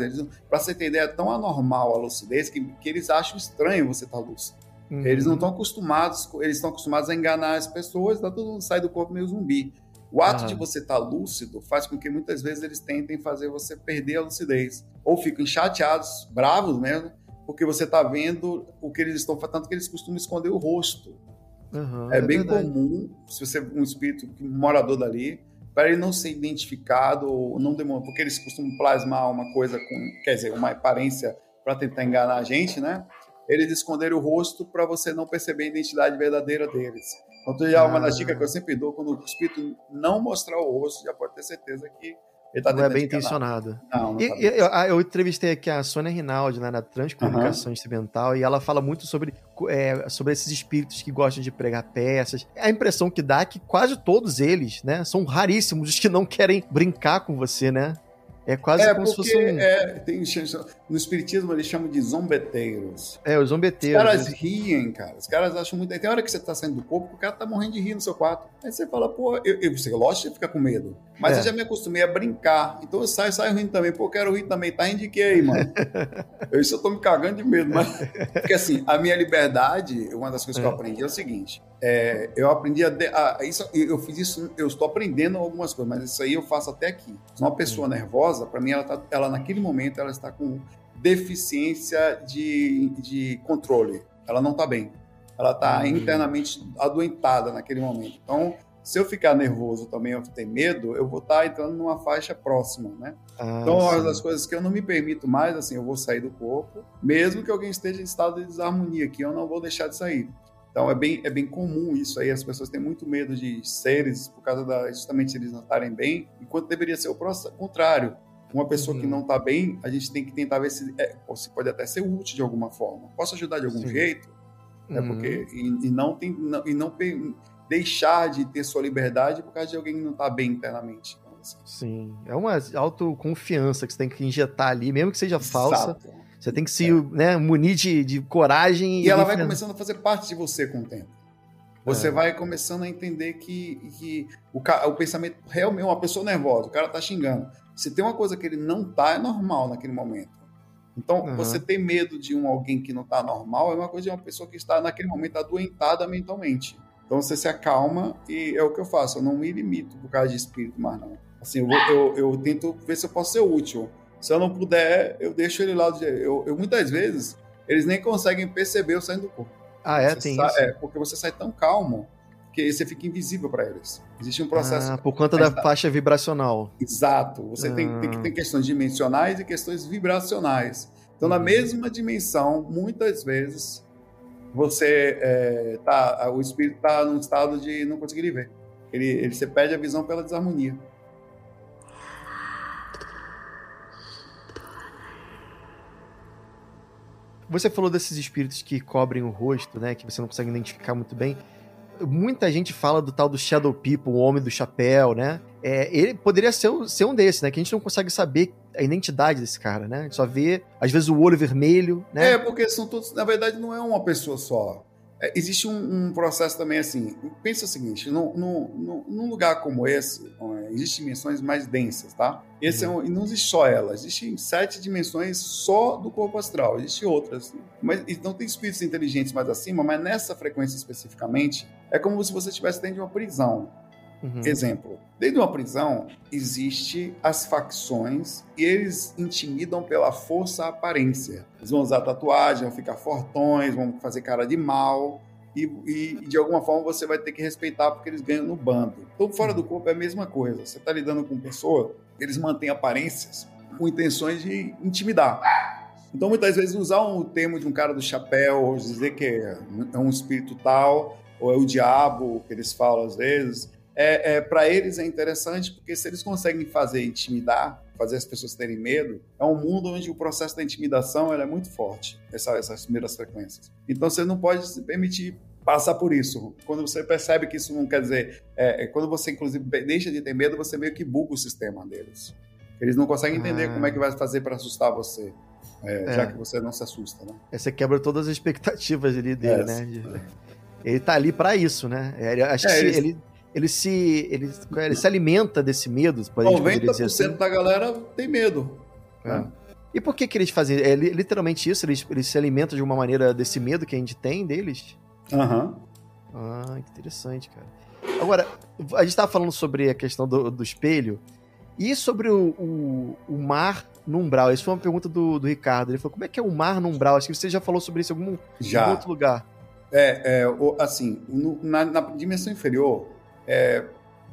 Para você ter ideia, é tão anormal a lucidez que, que eles acham estranho você estar tá lúcido. Uhum. Eles não estão acostumados, eles estão acostumados a enganar as pessoas, tá todo mundo sai do corpo meio zumbi. O ato uhum. de você estar tá lúcido faz com que muitas vezes eles tentem fazer você perder a lucidez. Ou ficam chateados, bravos mesmo, porque você está vendo o que eles estão fazendo, tanto que eles costumam esconder o rosto. Uhum, é, é, bem verdade. comum, se você é um espírito um morador dali, para ele não ser identificado ou não demorar, porque eles costumam plasmar uma coisa com, quer dizer, uma aparência para tentar enganar a gente, né? Eles esconderam o rosto para você não perceber a identidade verdadeira deles. Então, já ah. uma das dicas que eu sempre dou, quando o espírito não mostrar o rosto, já pode ter certeza que tá não é bem intencionado. Não, não e, tá eu, ah, eu, entrevistei aqui a Sônia Rinaldi, né, na Transcomunicação uhum. Instrumental, e ela fala muito sobre, é, sobre esses espíritos que gostam de pregar peças. A impressão que dá é que quase todos eles, né, são raríssimos os que não querem brincar com você, né? É quase é, como se fosse um... É, tem, no espiritismo eles chamam de zombeteiros. É, os zombeteiros. Os caras né? riem, cara. Os caras acham muito... Tem hora que você tá saindo do corpo, o cara tá morrendo de rir no seu quarto. Aí você fala, pô, eu, eu, você, lógico que fica com medo. Mas é. eu já me acostumei a brincar. Então eu saio, saio rindo também. Pô, quero rir também. Tá rindo de quê aí, mano? eu, isso eu tô me cagando de medo. Mas... Porque assim, a minha liberdade, uma das coisas que eu é. aprendi é o seguinte. É, eu aprendi a, a, isso, eu fiz isso, eu estou aprendendo algumas coisas, mas isso aí eu faço até aqui. Uma pessoa nervosa, para mim, ela, tá, ela naquele momento ela está com deficiência de, de controle. Ela não está bem. ela está uhum. internamente adoentada naquele momento. Então, se eu ficar nervoso também, eu ter medo, eu vou estar tá entrando numa faixa próxima, né? Ah, então, uma das coisas que eu não me permito mais, assim, eu vou sair do corpo, mesmo que alguém esteja em estado de desarmonia, que eu não vou deixar de sair. Então, é bem, é bem comum isso aí, as pessoas têm muito medo de seres, por causa da, justamente eles não estarem bem, enquanto deveria ser o contrário. Uma pessoa uhum. que não está bem, a gente tem que tentar ver se, é, se pode até ser útil de alguma forma. Posso ajudar de algum Sim. jeito? É uhum. porque, e, e, não tem, não, e não deixar de ter sua liberdade por causa de alguém que não está bem internamente. Então, assim. Sim, é uma autoconfiança que você tem que injetar ali, mesmo que seja falsa. Exato. Você tem que se é. né, munir de, de coragem. E, e ela vai começando a fazer parte de você com o tempo. Você é. vai começando a entender que, que o, o pensamento realmente, uma pessoa nervosa, o cara tá xingando. Se tem uma coisa que ele não tá, é normal naquele momento. Então, uhum. você ter medo de um alguém que não tá normal é uma coisa de uma pessoa que está naquele momento adoentada mentalmente. Então você se acalma e é o que eu faço. Eu não me limito por causa de espírito mais não. Assim, eu, vou, eu, eu tento ver se eu posso ser útil. Se eu não puder, eu deixo ele lá. Eu, eu muitas vezes eles nem conseguem perceber eu saindo do corpo. Ah, é? Você tem sai, isso? É, porque você sai tão calmo que você fica invisível para eles. Existe um processo. Ah, por conta da faixa vibracional. Exato. Você ah. tem, tem que ter questões dimensionais e questões vibracionais. Então, na uhum. mesma dimensão, muitas vezes você é, tá, o espírito está num estado de não conseguir ver. Ele, ele você perde a visão pela desarmonia. Você falou desses espíritos que cobrem o rosto, né? Que você não consegue identificar muito bem. Muita gente fala do tal do Shadow People, o Homem do Chapéu, né? É, ele poderia ser, ser um desses, né? Que a gente não consegue saber a identidade desse cara, né? A gente só vê, às vezes, o olho vermelho, né? É, porque são todos. Na verdade, não é uma pessoa só. É, existe um, um, processo também assim. Pensa o seguinte: no, no, no, num lugar como esse, é, existem dimensões mais densas, tá? Esse uhum. é um, e não existe só ela, existem sete dimensões só do corpo astral, existem outras. Mas não tem espíritos inteligentes mais acima, mas nessa frequência especificamente, é como se você estivesse dentro de uma prisão. Uhum. Exemplo, dentro de uma prisão existe as facções e eles intimidam pela força aparência. Eles vão usar tatuagem, vão ficar fortões, vão fazer cara de mal. E, e, de alguma forma você vai ter que respeitar porque eles ganham no bando. Então, fora do corpo é a mesma coisa. Você está lidando com pessoa, eles mantêm aparências com intenções de intimidar. Então, muitas vezes, usar o um termo de um cara do chapéu, dizer que é um espírito tal, ou é o diabo, que eles falam às vezes, é, é para eles é interessante porque se eles conseguem fazer intimidar, fazer as pessoas terem medo, é um mundo onde o processo da intimidação é muito forte, essa, essas primeiras frequências. Então você não pode se permitir passar por isso. Quando você percebe que isso não quer dizer, é, é, quando você inclusive deixa de ter medo, você meio que buga o sistema deles. Eles não conseguem entender ah. como é que vai fazer para assustar você. É, é. Já que você não se assusta, né? Você quebra todas as expectativas ali dele, é, né? Ele tá ali para isso, né? Acho que ele, ele se, ele, ele se alimenta desse medo. 90% assim. da galera tem medo. É. Né? E por que, que eles fazem? É literalmente isso? Eles, eles se alimentam de uma maneira desse medo que a gente tem deles? Aham. Uhum. Ah, que interessante, cara. Agora, a gente estava falando sobre a questão do, do espelho e sobre o, o, o, mar no umbral. Isso foi uma pergunta do, do Ricardo. Ele falou: como é que é o mar no umbral? Acho que você já falou sobre isso em algum, já. algum outro lugar. É, é assim, no, na, na dimensão inferior, é,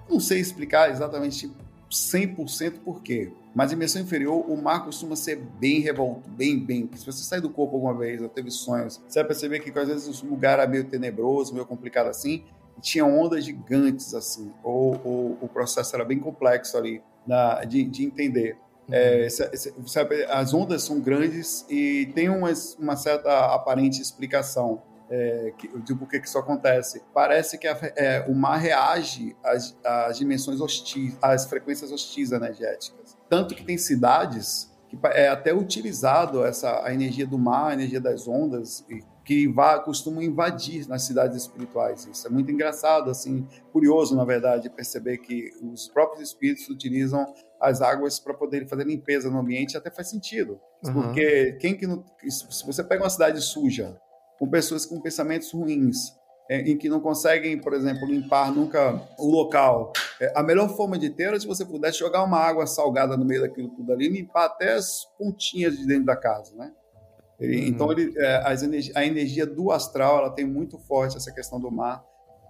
não sei explicar exatamente 100% por quê, mas em dimensão inferior o mar costuma ser bem revolto, bem, bem. Se você sair do corpo alguma vez ou teve sonhos, você vai perceber que às vezes o lugar era meio tenebroso, meio complicado assim, e tinha ondas gigantes assim, ou, ou o processo era bem complexo ali na, de, de entender. Uhum. É, sabe, as ondas são grandes e tem uma certa aparente explicação é, de por que isso acontece. Parece que a, é, o mar reage às, às dimensões hostis, às frequências hostis energéticas. Tanto que tem cidades que é até utilizado essa a energia do mar, a energia das ondas, que vá, costumam invadir nas cidades espirituais. Isso é muito engraçado, assim, curioso, na verdade, perceber que os próprios espíritos utilizam as águas para poder fazer limpeza no ambiente, até faz sentido. Uhum. Porque quem que não, se você pega uma cidade suja, com pessoas com pensamentos ruins, é, em que não conseguem, por exemplo, limpar nunca o local. É, a melhor forma de ter é se você pudesse jogar uma água salgada no meio daquilo tudo ali e limpar até as pontinhas de dentro da casa, né? Ele, uhum. Então, ele, é, a energia do astral ela tem muito forte essa questão do mar.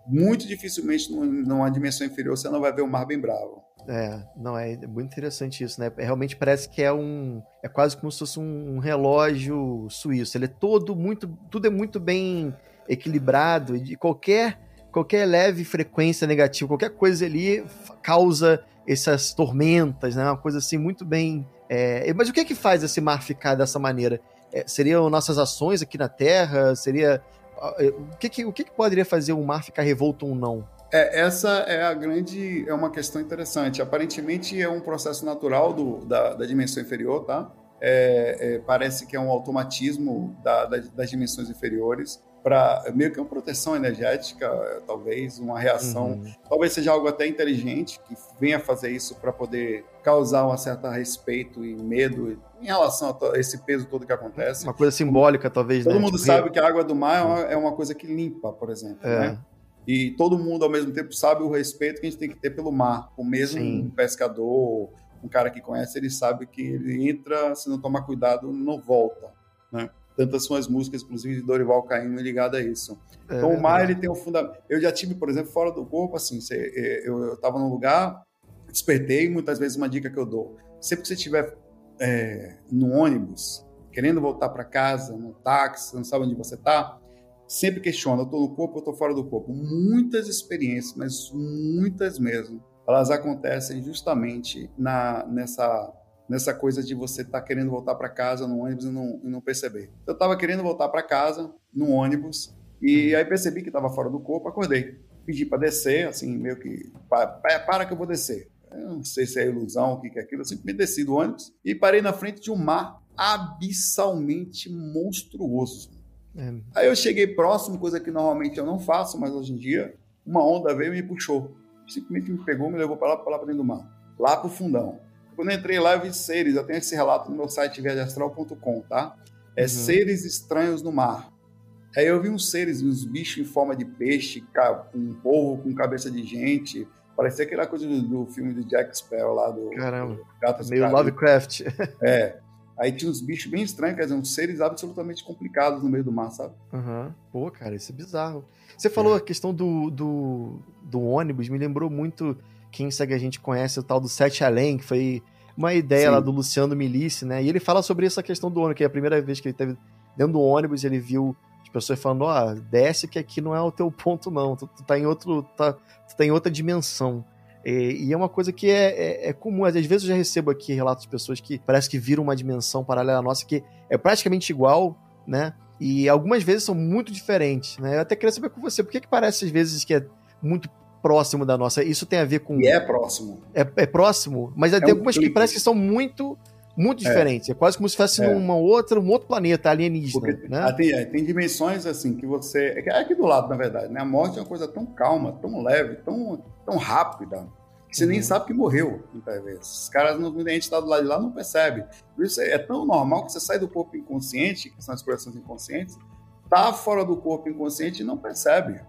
Muito dificilmente numa dimensão inferior você não vai ver o mar bem bravo. É, não, é muito interessante isso, né? Realmente parece que é um. É quase como se fosse um relógio suíço. Ele é todo muito. Tudo é muito bem equilibrado. E qualquer, qualquer leve frequência negativa, qualquer coisa ali causa essas tormentas, né? Uma coisa assim muito bem. É... Mas o que é que faz esse mar ficar dessa maneira? É, seriam nossas ações aqui na Terra? Seria. O que, que, o que, que poderia fazer o mar ficar revolto ou não? É, essa é a grande, é uma questão interessante. Aparentemente é um processo natural do, da, da dimensão inferior, tá? É, é, parece que é um automatismo da, da, das dimensões inferiores para meio que uma proteção energética, talvez uma reação, uhum. talvez seja algo até inteligente que venha fazer isso para poder causar um certo respeito e medo em relação a esse peso todo que acontece. Uma coisa simbólica, talvez. Todo né? mundo tipo, sabe que a água do mar é uma, é uma coisa que limpa, por exemplo. É. Né? E todo mundo, ao mesmo tempo, sabe o respeito que a gente tem que ter pelo mar. O mesmo Sim. um pescador, um cara que conhece, ele sabe que ele entra, se não tomar cuidado, não volta. Né? Tantas são as músicas, inclusive, de Dorival Caymmi ligada a isso. É, então, o mar, ele tem um fundamento... Eu já tive, por exemplo, fora do corpo, assim, é, eu estava num lugar, despertei, muitas vezes uma dica que eu dou. Sempre que você estiver é, no ônibus, querendo voltar para casa, no táxi, não sabe onde você está, sempre questiona, eu estou no corpo ou estou fora do corpo. Muitas experiências, mas muitas mesmo, elas acontecem justamente na, nessa, nessa coisa de você estar tá querendo voltar para casa no ônibus e não, e não perceber. Eu estava querendo voltar para casa no ônibus e aí percebi que estava fora do corpo, acordei. Pedi para descer, assim, meio que, para, para que eu vou descer. Eu não sei se é ilusão, o que é aquilo, eu simplesmente desci do ônibus e parei na frente de um mar abissalmente monstruoso é. Aí eu cheguei próximo, coisa que normalmente eu não faço, mas hoje em dia, uma onda veio e me puxou. Simplesmente me pegou, me levou para lá, para lá para dentro do mar, lá para o fundão. Quando eu entrei lá, eu vi seres. Eu tenho esse relato no meu site viagemastral.com, tá? É uhum. seres estranhos no mar. Aí eu vi uns seres, uns bichos em forma de peixe, um polvo com cabeça de gente. Parecia aquela coisa do, do filme do Jack Sparrow lá do. Caramba. Do Meio Lovecraft. É. Aí tinha uns bichos bem estranhos, quer dizer, uns seres absolutamente complicados no meio do mar, sabe? Uhum. Pô, cara, isso é bizarro. Você falou é. a questão do, do, do, ônibus, me lembrou muito, quem segue a gente conhece o tal do Sete Além, que foi uma ideia Sim. lá do Luciano Milice, né? E ele fala sobre essa questão do ônibus, que é a primeira vez que ele teve dentro do ônibus, ele viu as pessoas falando, ó, oh, desce que aqui não é o teu ponto não, tu, tu tá em outro, tá, tu tá em outra dimensão. E, e é uma coisa que é, é, é, comum. Às vezes eu já recebo aqui relatos de pessoas que parece que viram uma dimensão paralela à nossa que é praticamente igual, né? E algumas vezes são muito diferentes, né? Eu até queria saber com você, por que, que parece às vezes que é muito próximo da nossa? Isso tem a ver com. E é próximo. É, é próximo, mas é tem um algumas clique. que parece que são muito muito é. diferentes. É, é quase como se fosse é. numa outra, um outro planeta alienígena. Porque, né? tem, é, tem, dimensões assim que você. É aqui do lado, na verdade, né? A morte é uma coisa tão calma, tão leve, tão, tão rápida, que você uhum. nem sabe que morreu, muitas vezes. Os caras, quando a gente está do lado de lá, não percebe. Por isso é tão normal que você sai do corpo inconsciente, que são as corações inconscientes, tá fora do corpo inconsciente e não percebe.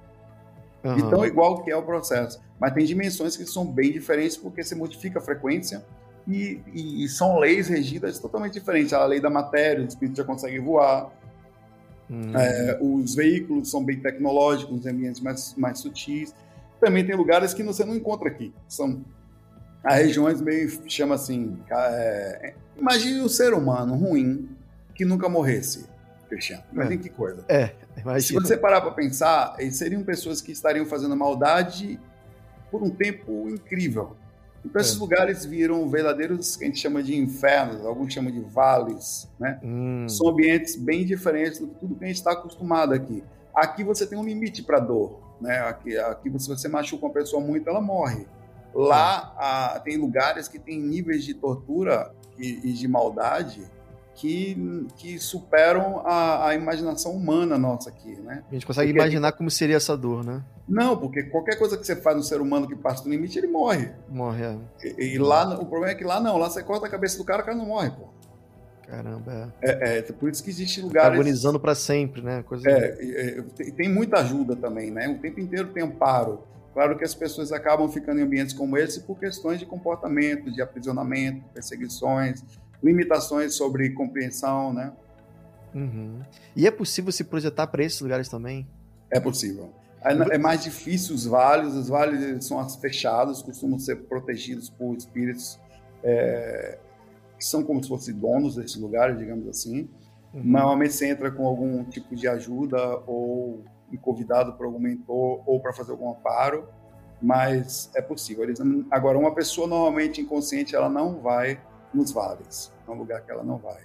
Uhum. Então, igual que é o processo. Mas tem dimensões que são bem diferentes porque você modifica a frequência e, e, são leis regidas totalmente diferentes. A lei da matéria, o espírito já consegue voar. Uhum. É, os veículos são bem tecnológicos, ambientes mais, mais sutis. Também tem lugares que você não encontra aqui. São as regiões meio chama assim. É, imagine um ser humano ruim que nunca morresse, Cristiano. Imagine é. que coisa. É, imagina. Se você parar para pensar, eles seriam pessoas que estariam fazendo maldade por um tempo incrível. Então, esses é. lugares viram verdadeiros que a gente chama de infernos, alguns chamam de vales, né? Hum. São ambientes bem diferentes do que tudo que a gente está acostumado aqui. Aqui você tem um limite para dor, né? Aqui, aqui se você machuca uma pessoa muito, ela morre. Lá a, tem lugares que tem níveis de tortura e, e de maldade que, que superam a, a, imaginação humana nossa aqui, né? A gente consegue porque imaginar como seria essa dor, né? Não, porque qualquer coisa que você faz no ser humano que passa do limite, ele morre. Morre, é. E, e lá, o problema é que lá não, lá você corta a cabeça do cara, o cara não morre, pô. Caramba, é. É, é por isso que existe lugares... Agonizando para sempre, né? Coisa é, é, tem muita ajuda também, né? O tempo inteiro tem amparo. Claro que as pessoas acabam ficando em ambientes como esse por questões de comportamento, de aprisionamento, perseguições, limitações sobre compreensão, né? Uhum. E é possível se projetar para esses lugares também? É possível. É, é mais difícil os vales, os vales são fechados, costumam ser protegidos por espíritos é, que são como se fossem donos desses lugares, digamos assim. Uhum. Normalmente você entra com algum tipo de ajuda ou convidado por algum mentor ou para fazer algum amparo, mas é possível. Eles, agora, uma pessoa normalmente inconsciente, ela não vai nos vales, é um lugar que ela não vai.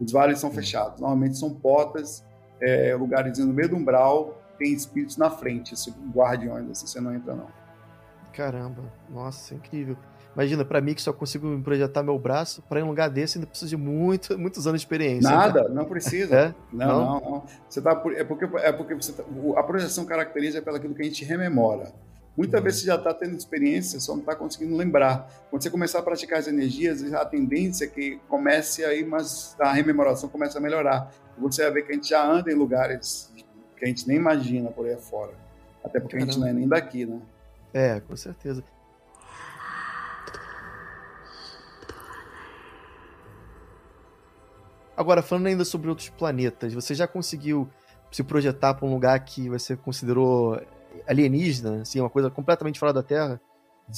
Os vales são fechados, normalmente são portas, é, lugares no meio do umbral, tem espíritos na frente, esse guardiões, assim, você não entra não. Caramba, nossa, incrível. Imagina, para mim que só consigo projetar meu braço, para ir em um lugar desse ainda preciso de muito, muitos anos de experiência. Nada, não precisa. É? Não, não, não, não, Você tá, é porque, é porque você tá, a projeção caracteriza pelo aquilo que a gente rememora. Muitas uhum. vezes você já está tendo experiência, só não está conseguindo lembrar. Quando você começar a praticar as energias, a tendência é que comece aí, mas a rememoração começa a melhorar. Você vai ver que a gente já anda em lugares que a gente nem imagina por aí fora. Até porque Caramba. a gente não é nem daqui, né? É, com certeza. Agora, falando ainda sobre outros planetas, você já conseguiu se projetar para um lugar que você considerou alienígena, assim, uma coisa completamente fora da Terra?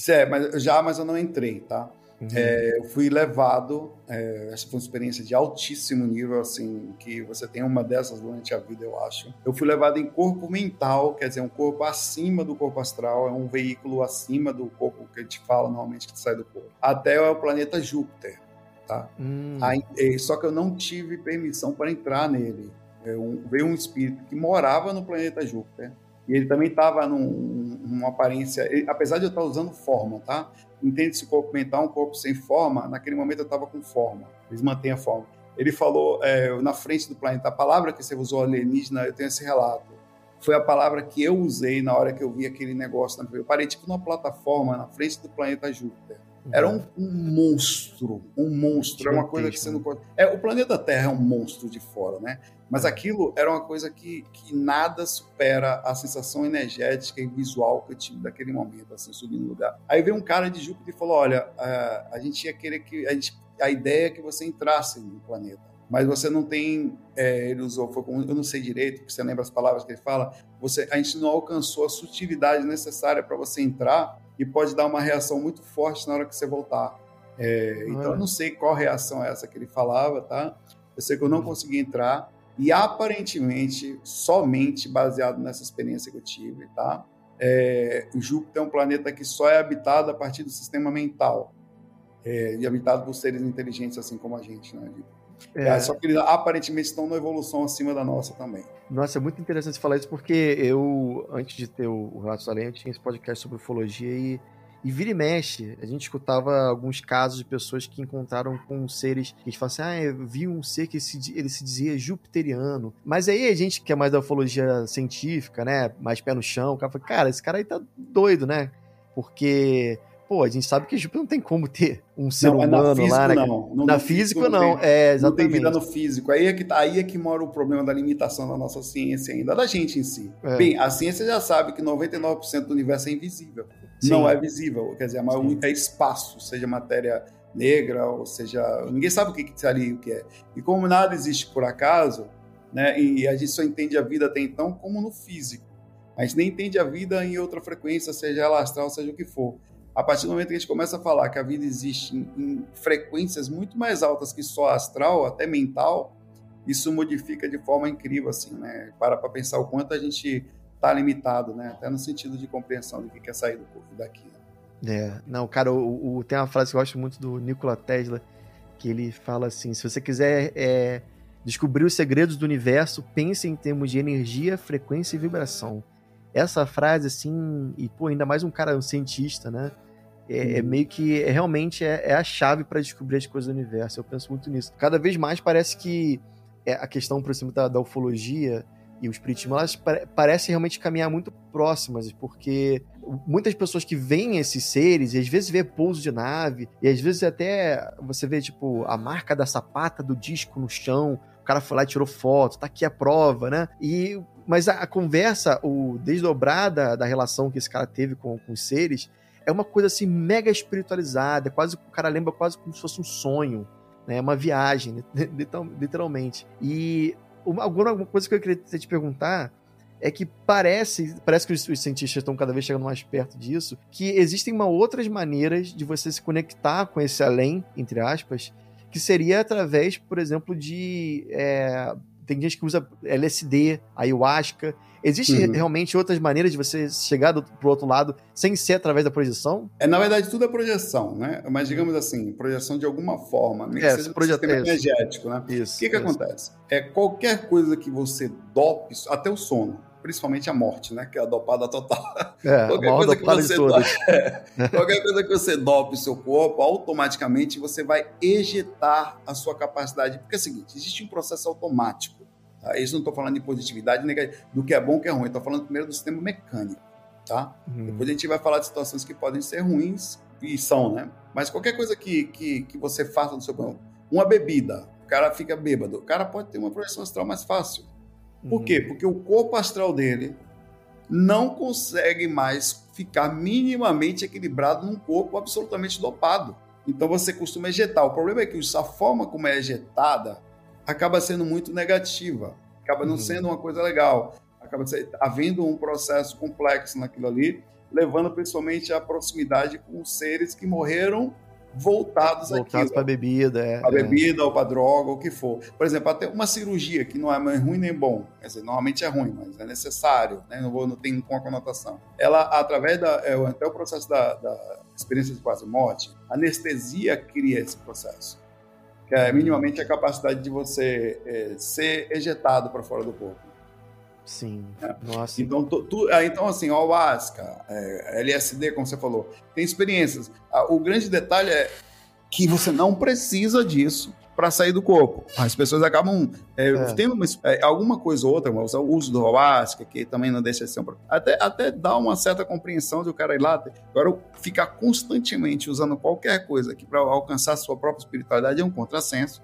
É, mas, já, mas eu não entrei, tá? Uhum. É, eu fui levado, é, essa foi uma experiência de altíssimo nível, assim, que você tem uma dessas durante a vida, eu acho. Eu fui levado em corpo mental, quer dizer, um corpo acima do corpo astral, é um veículo acima do corpo que a gente fala normalmente que sai do corpo, até o planeta Júpiter tá? Hum. Aí, é, só que eu não tive permissão para entrar nele. É veio um espírito que morava no planeta Júpiter e ele também estava num, numa aparência, ele, apesar de eu estar usando forma, tá? Entende se o corpo mental um corpo sem forma? Naquele momento eu estava com forma. Eles mantêm a forma. Ele falou é, na frente do planeta, a palavra que você usou alienígena, eu tenho esse relato. Foi a palavra que eu usei na hora que eu vi aquele negócio. Eu parei tipo numa plataforma na frente do planeta Júpiter. Era um, um, monstro, um monstro. É uma coisa que você não pode. É, o planeta Terra é um monstro de fora, né? Mas aquilo era uma coisa que, que nada supera a sensação energética e visual que eu tive daquele momento, assim, subindo no lugar. Aí veio um cara de Júpiter e falou: Olha, a, a gente ia querer que. A, gente, a ideia é que você entrasse no planeta mas você não tem, é, ele usou, foi como, eu não sei direito, porque você lembra as palavras que ele fala, você, a gente não alcançou a sutilidade necessária para você entrar e pode dar uma reação muito forte na hora que você voltar. É, então, eu não sei qual reação é essa que ele falava, tá? Eu sei que eu não uhum. consegui entrar e aparentemente, somente baseado nessa experiência que eu tive, tá? É, o Júpiter é um planeta que só é habitado a partir do sistema mental é, e habitado por seres inteligentes assim como a gente, né? É. É, só que eles aparentemente estão numa evolução acima da nossa também. Nossa, é muito interessante falar isso porque eu, antes de ter o Relatos Além, eu tinha esse podcast sobre ufologia e, e vira e mexe. A gente escutava alguns casos de pessoas que encontraram com seres que eles falam assim: ah, eu vi um ser que se, ele se dizia jupiteriano. Mas aí a gente que é mais da ufologia científica, né? Mais pé no chão, o cara fala, cara, esse cara aí tá doido, né? Porque pô, a gente sabe que Júpiter não tem como ter um ser não, humano físico, lá, né? Não. não na físico não, tem, é, exatamente. Não tem vida no físico. Aí é, que, tá, aí é que mora o problema da limitação da nossa ciência ainda, da gente em si. É. Bem, a ciência já sabe que 99% do universo é invisível. Sim. Não é visível, quer dizer, é espaço, seja matéria negra, ou seja, ninguém sabe o que, que ali o que é. E como nada existe por acaso, né, e a gente só entende a vida até então como no físico. A gente nem entende a vida em outra frequência, seja ela astral, seja o que for. A partir do momento que a gente começa a falar que a vida existe em, em frequências muito mais altas que só astral, até mental, isso modifica de forma incrível, assim, né? Para para pensar o quanto a gente está limitado, né? Até no sentido de compreensão do que quer sair do corpo daqui. Né? É, não, cara, o, o, tem uma frase que eu gosto muito do Nikola Tesla, que ele fala assim: se você quiser é, descobrir os segredos do universo, pense em termos de energia, frequência e vibração essa frase, assim, e pô, ainda mais um cara, um cientista, né? É, é meio que é, realmente é, é a chave para descobrir as coisas do universo. Eu penso muito nisso. Cada vez mais parece que é, a questão, por cima da, da ufologia e o espiritismo, elas parecem realmente caminhar muito próximas, porque muitas pessoas que veem esses seres, e às vezes vê pouso de nave, e às vezes até você vê, tipo, a marca da sapata do disco no chão, o cara foi lá e tirou foto, tá aqui a prova, né? E mas a, a conversa, o desdobrada da relação que esse cara teve com, com os seres, é uma coisa assim mega espiritualizada, quase o cara lembra quase como se fosse um sonho, né? Uma viagem, literalmente. E uma, alguma coisa que eu queria te perguntar é que parece, parece que os, os, cientistas estão cada vez chegando mais perto disso, que existem uma outras maneiras de você se conectar com esse além, entre aspas, que seria através, por exemplo, de é, tem gente que usa LSD, ayahuasca. Existem uhum. realmente outras maneiras de você chegar do, pro outro lado sem ser através da projeção? É, na verdade, tudo é projeção, né? Mas digamos assim, projeção de alguma forma, nem é, seja projet... sistema energético, né? Isso, o que, que isso. acontece? É qualquer coisa que você dope, até o sono, principalmente a morte, né? Que é a dopada total. É, qualquer, coisa que você dope, é, qualquer coisa que você dope o seu corpo, automaticamente você vai ejetar a sua capacidade. Porque é o seguinte, existe um processo automático. Tá? Isso não estou falando de positividade, do que é bom, que é ruim. Estou falando primeiro do sistema mecânico. Tá? Uhum. Depois a gente vai falar de situações que podem ser ruins, e são, né? Mas qualquer coisa que, que, que você faça no seu corpo, uma bebida, o cara fica bêbado, o cara pode ter uma projeção astral mais fácil. Por uhum. quê? Porque o corpo astral dele não consegue mais ficar minimamente equilibrado num corpo absolutamente dopado. Então você costuma ejetar. O problema é que a forma como é ejetada acaba sendo muito negativa, acaba não uhum. sendo uma coisa legal, acaba havendo um processo complexo naquilo ali, levando principalmente à proximidade com seres que morreram voltados, voltados para bebida, é, para é. bebida ou para droga, ou o que for. Por exemplo, até uma cirurgia que não é ruim nem bom, quer dizer, normalmente é ruim, mas é necessário, né? não, vou, não tem uma conotação. Ela, através da, é, até o processo da, da experiência de quase morte, anestesia cria esse processo, que é minimamente a capacidade de você é, ser ejetado para fora do corpo. Sim, é. nossa. Então, tu, tu, é, então assim, o ayahuasca, é, LSD, como você falou, tem experiências. O grande detalhe é que você não precisa disso para sair do corpo. As pessoas acabam é, é. tendo uma, é, alguma coisa ou outra, o uso do ayahuasca, que também não deixa de ser um até até dá uma certa compreensão do cara ir lá. Agora, ficar constantemente usando qualquer coisa aqui para alcançar a sua própria espiritualidade é um contrassenso.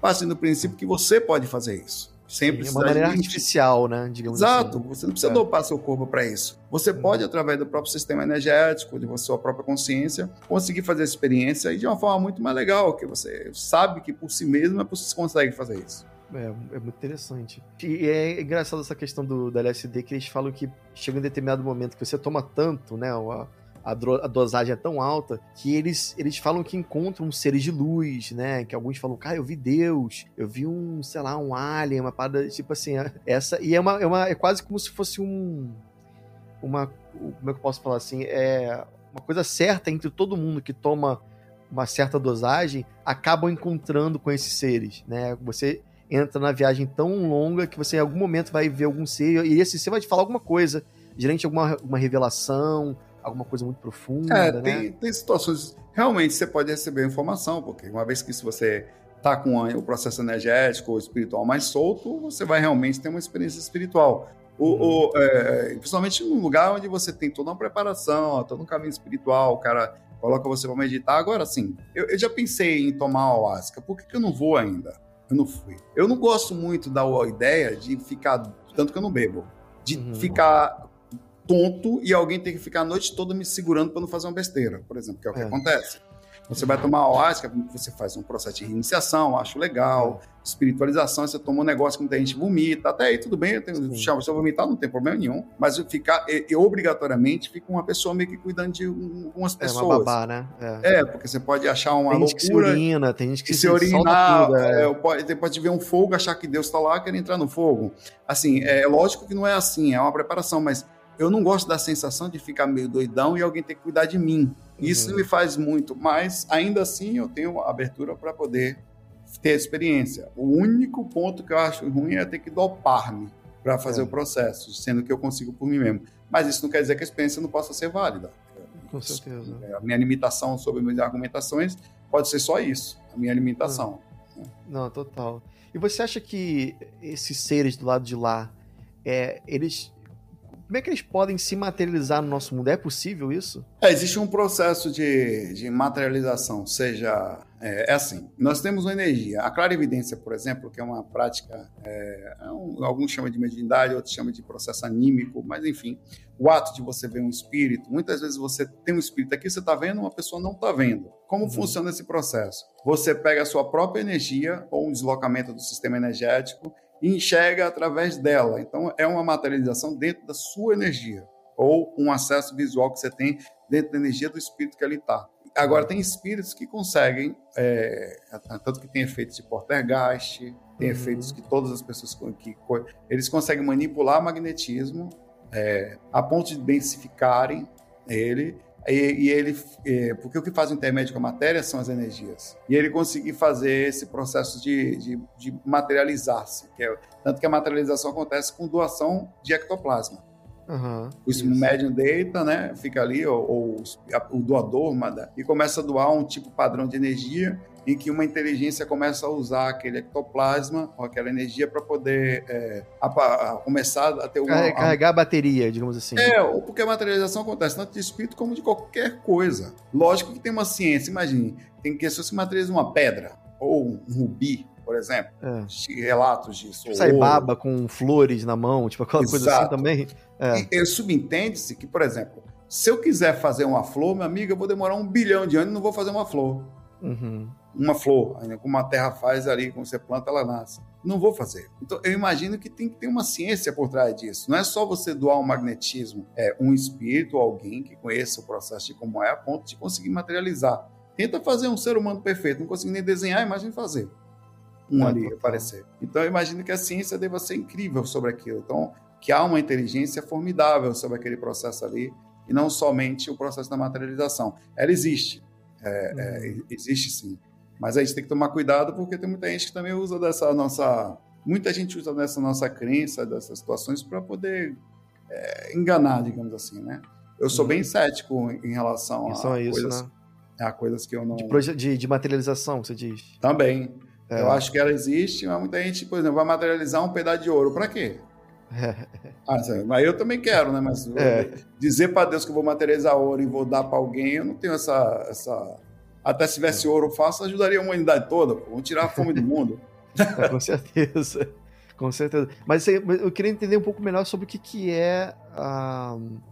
Partindo do princípio que você pode fazer isso. Sempre Sim, uma maneira artificial, né? Digamos Exato, assim. você não precisa é. dopar seu corpo para isso. Você uhum. pode, através do próprio sistema energético, de sua própria consciência, conseguir fazer a experiência e de uma forma muito mais legal, que você sabe que por si mesmo é você consegue fazer isso. É, é muito interessante. E é engraçado essa questão do, do LSD, que eles falam que chega um determinado momento que você toma tanto, né? A, a, a, dosagem é tão alta que eles, eles falam que encontram seres de luz, né? Que alguns falam, cara, eu vi Deus, eu vi um, sei lá, um alien, uma parada, tipo assim, é, essa. E é uma, é uma. É quase como se fosse um. Uma. Como é que eu posso falar assim? É uma coisa certa entre todo mundo que toma uma certa dosagem acabam encontrando com esses seres, né? Você entra na viagem tão longa que você em algum momento vai ver algum ser e esse ser vai te falar alguma coisa, geralmente alguma uma revelação, alguma coisa muito profunda. É, né? tem, tem situações. Realmente você pode receber informação, porque uma vez que se você está com o processo energético ou espiritual mais solto, você vai realmente ter uma experiência espiritual. O, uhum. o, é, principalmente num lugar onde você tem toda uma preparação, todo um caminho espiritual, o cara coloca você para meditar. Agora, sim, eu, eu, já pensei em tomar a ayahuasca, por que, que eu não vou ainda? Eu não fui. Eu não gosto muito da ideia de ficar, tanto que eu não bebo, de uhum. ficar tonto e alguém tem que ficar a noite toda me segurando para não fazer uma besteira, por exemplo, que é o que é. acontece. Você vai tomar ayahuasca, você faz um processo de iniciação, acho legal, espiritualização, você toma um negócio que muita gente vomita, até aí tudo bem, eu tenho, chama, se eu vomitar não tem problema nenhum, mas eu ficar, eu, obrigatoriamente fica uma pessoa meio que cuidando de algumas pessoas. É uma babá, né? É, é porque você pode achar uma tem loucura. Tem gente que se urina, tem gente que se, se orinar, tudo, é. É, pode, pode ver um fogo, achar que Deus está lá, querer entrar no fogo. Assim, é lógico que não é assim, é uma preparação, mas eu não gosto da sensação de ficar meio doidão e alguém ter que cuidar de mim. Isso uhum. me faz muito, mas ainda assim eu tenho abertura para poder ter experiência. O único ponto que eu acho ruim é ter que dopar-me para fazer é. o processo, sendo que eu consigo por mim mesmo. Mas isso não quer dizer que a experiência não possa ser válida. Com certeza. É, a minha limitação sobre minhas argumentações pode ser só isso, a minha limitação. Não, total. E você acha que esses seres do lado de lá, é, eles como é que eles podem se materializar no nosso mundo? É possível isso? É, existe um processo de, de materialização, seja. É, é, assim, nós temos uma energia. A clarividência, por exemplo, que é uma prática, é, é um, alguns chamam de mediunidade, outros chamam de processo anímico, mas enfim, o ato de você ver um espírito, muitas vezes você tem um espírito aqui, você está vendo, uma pessoa não está vendo. Como uhum. funciona esse processo? Você pega a sua própria energia ou um deslocamento do sistema energético e enxerga através dela. Então, é uma materialização dentro da sua energia, ou um acesso visual que você tem dentro da energia do espírito que ali está. Agora, tem espíritos que conseguem, é, tanto que tem efeitos de poltergeist, tem uhum. efeitos que todas as pessoas que eles conseguem manipular magnetismo é, a ponto de densificarem ele e, e ele é, porque o que faz o intermédio com a matéria são as energias e ele conseguir fazer esse processo de, de, de materializar-se é, tanto que a materialização acontece com doação de ectoplasma Uhum, o médium deita, né? Fica ali, ou, ou o doador manda, e começa a doar um tipo padrão de energia em que uma inteligência começa a usar aquele ectoplasma ou aquela energia para poder é, a, a, começar a ter uma. Carregar a bateria, digamos assim. É, porque a materialização acontece tanto de espírito como de qualquer coisa. Lógico que tem uma ciência, imagine, tem que se materializa uma pedra ou um rubi, por exemplo. É. Relatos disso. Tipo, sai baba com flores na mão, tipo aquela Exato. coisa assim também. É. Subentende-se que, por exemplo, se eu quiser fazer uma flor, minha amiga, eu vou demorar um bilhão de anos e não vou fazer uma flor. Uhum. Uma flor, como a terra faz ali, quando você planta, ela nasce. Não vou fazer. Então, eu imagino que tem que ter uma ciência por trás disso. Não é só você doar um magnetismo, é um espírito, alguém que conheça o processo de como é, a ponto de conseguir materializar. Tenta fazer um ser humano perfeito, não consigo nem desenhar, imagine fazer um ali aparecer. Então eu imagino que a ciência deva ser incrível sobre aquilo. Então, que há uma inteligência formidável sobre aquele processo ali, e não somente o processo da materialização. Ela existe, é, é, uhum. existe sim. Mas a gente tem que tomar cuidado porque tem muita gente que também usa dessa nossa. Muita gente usa dessa nossa crença, dessas situações, para poder é, enganar, digamos assim, né? Eu sou uhum. bem cético em relação a, isso, coisas, né? a coisas que eu não. De, de, de materialização, você diz? Também. É. Eu acho que ela existe, mas muita gente, por exemplo, vai materializar um pedaço de ouro. Para quê? Ah, mas eu também quero, né? Mas é. dizer para Deus que eu vou materializar ouro e vou dar para alguém, eu não tenho essa, essa. Até se tivesse ouro fácil, ajudaria a humanidade toda. Pô. Vamos tirar a fome do mundo. É, com certeza. Com certeza. Mas eu queria entender um pouco melhor sobre o que, que é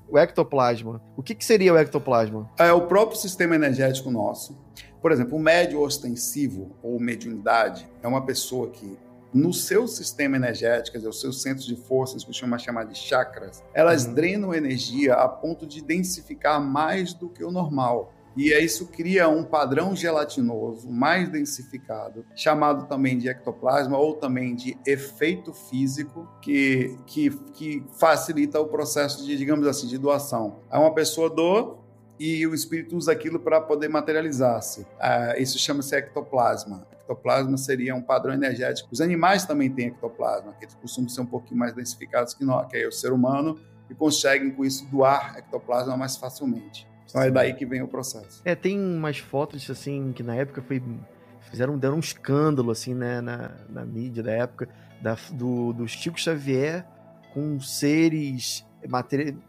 o ectoplasma. O que, que seria o ectoplasma? É o próprio sistema energético nosso por exemplo, o médio ostensivo ou mediunidade é uma pessoa que no seu sistema energético, quer dizer, os seus centros de forças, que costuma chamar de chakras, elas uhum. drenam energia a ponto de densificar mais do que o normal. E isso cria um padrão gelatinoso mais densificado, chamado também de ectoplasma ou também de efeito físico, que, que, que facilita o processo de, digamos assim, de doação. É uma pessoa doa, e o espírito usa aquilo para poder materializar-se. Ah, isso chama-se ectoplasma. Ectoplasma seria um padrão energético. Os animais também têm ectoplasma, que costumam ser um pouquinho mais densificados que nós, que é o ser humano, e conseguem com isso doar ectoplasma mais facilmente. Então é daí que vem o processo. É, tem umas fotos assim que na época foi fizeram deram um escândalo assim, né, na, na mídia da época da, do, do Chico Xavier com seres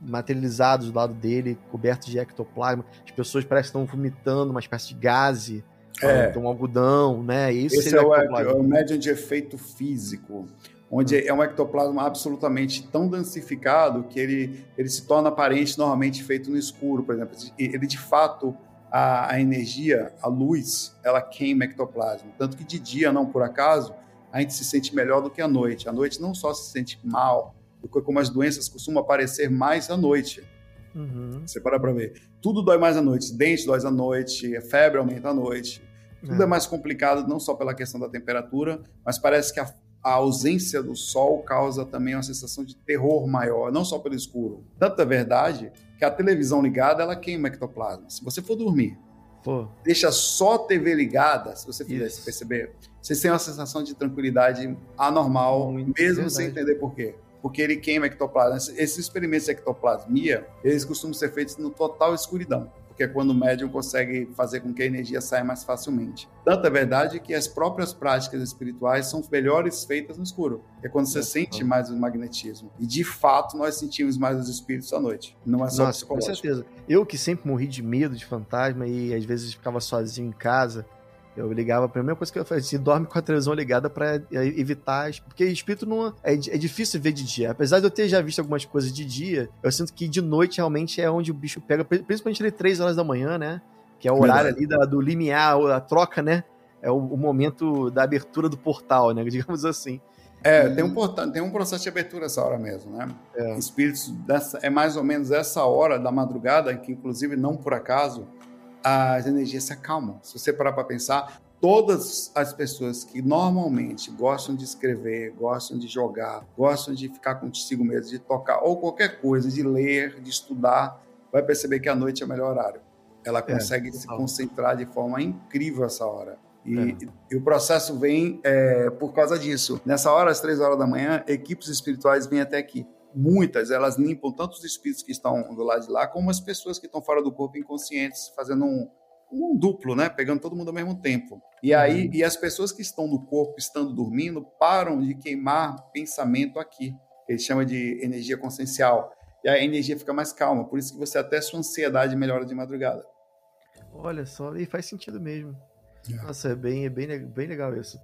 materializados do lado dele, cobertos de ectoplasma. As pessoas parecem que estão vomitando uma espécie de gase, é. um algodão, né? Isso Esse é o, é o médium de efeito físico, onde é um ectoplasma absolutamente tão densificado que ele, ele se torna aparente normalmente feito no escuro, por exemplo. Ele, de fato, a, a energia, a luz, ela queima ectoplasma. Tanto que de dia, não por acaso, a gente se sente melhor do que à noite. À noite não só se sente mal, como as doenças costumam aparecer mais à noite. Uhum. Você para para ver. Tudo dói mais à noite. Dente dói à noite, febre aumenta à noite. Tudo é. é mais complicado, não só pela questão da temperatura, mas parece que a, a, ausência do sol causa também uma sensação de terror maior, não só pelo escuro. Tanto é verdade que a televisão ligada, ela queima ectoplasma. Se você for dormir, Pô. deixa só a TV ligada, se você fizer perceber, você tem uma sensação de tranquilidade anormal, Muito mesmo verdade. sem entender por quê porque ele queima ectoplasma. Esses experimentos de ectoplasmia, eles costumam ser feitos no total escuridão, porque é quando o médium consegue fazer com que a energia saia mais facilmente. Tanto é verdade que as próprias práticas espirituais são melhores feitas no escuro, é quando você é. sente mais o magnetismo. E de fato nós sentimos mais os espíritos à noite, não é só Nossa, Com certeza. Eu que sempre morri de medo de fantasma e às vezes ficava sozinho em casa, eu ligava, a primeira coisa que eu fazia, dorme com a televisão ligada para evitar. Porque espírito não. É, é difícil ver de dia. Apesar de eu ter já visto algumas coisas de dia, eu sinto que de noite realmente é onde o bicho pega, principalmente ali 3 horas da manhã, né? Que é o horário ali da, do limiar, a troca, né? É o, o, momento da abertura do portal, né? Digamos assim. É, tem, um, tem um processo de abertura essa hora mesmo, né? É. Espíritos dessa, é mais ou menos essa hora da madrugada, que inclusive não por acaso as energias se acalmam. Se você parar para pensar, todas as pessoas que normalmente gostam de escrever, gostam de jogar, gostam de ficar consigo mesmo, de tocar ou qualquer coisa, de ler, de estudar, vai perceber que a noite é o melhor horário. Ela é, consegue é, se concentrar de forma incrível essa hora. E, é. e, o processo vem é, por causa disso. Nessa hora, às três horas da manhã, equipes espirituais vêm até aqui. Muitas, elas limpam tanto os espíritos que estão do lado de lá, como as pessoas que estão fora do corpo inconscientes, fazendo um, um duplo, né? Pegando todo mundo ao mesmo tempo. E aí, uhum. e as pessoas que estão no corpo, estando dormindo, param de queimar pensamento aqui. Ele chama de energia consciencial. E a energia fica mais calma. Por isso que você até sua ansiedade melhora de madrugada. Olha só, e faz sentido mesmo. É. Nossa, é bem, é bem, bem legal isso.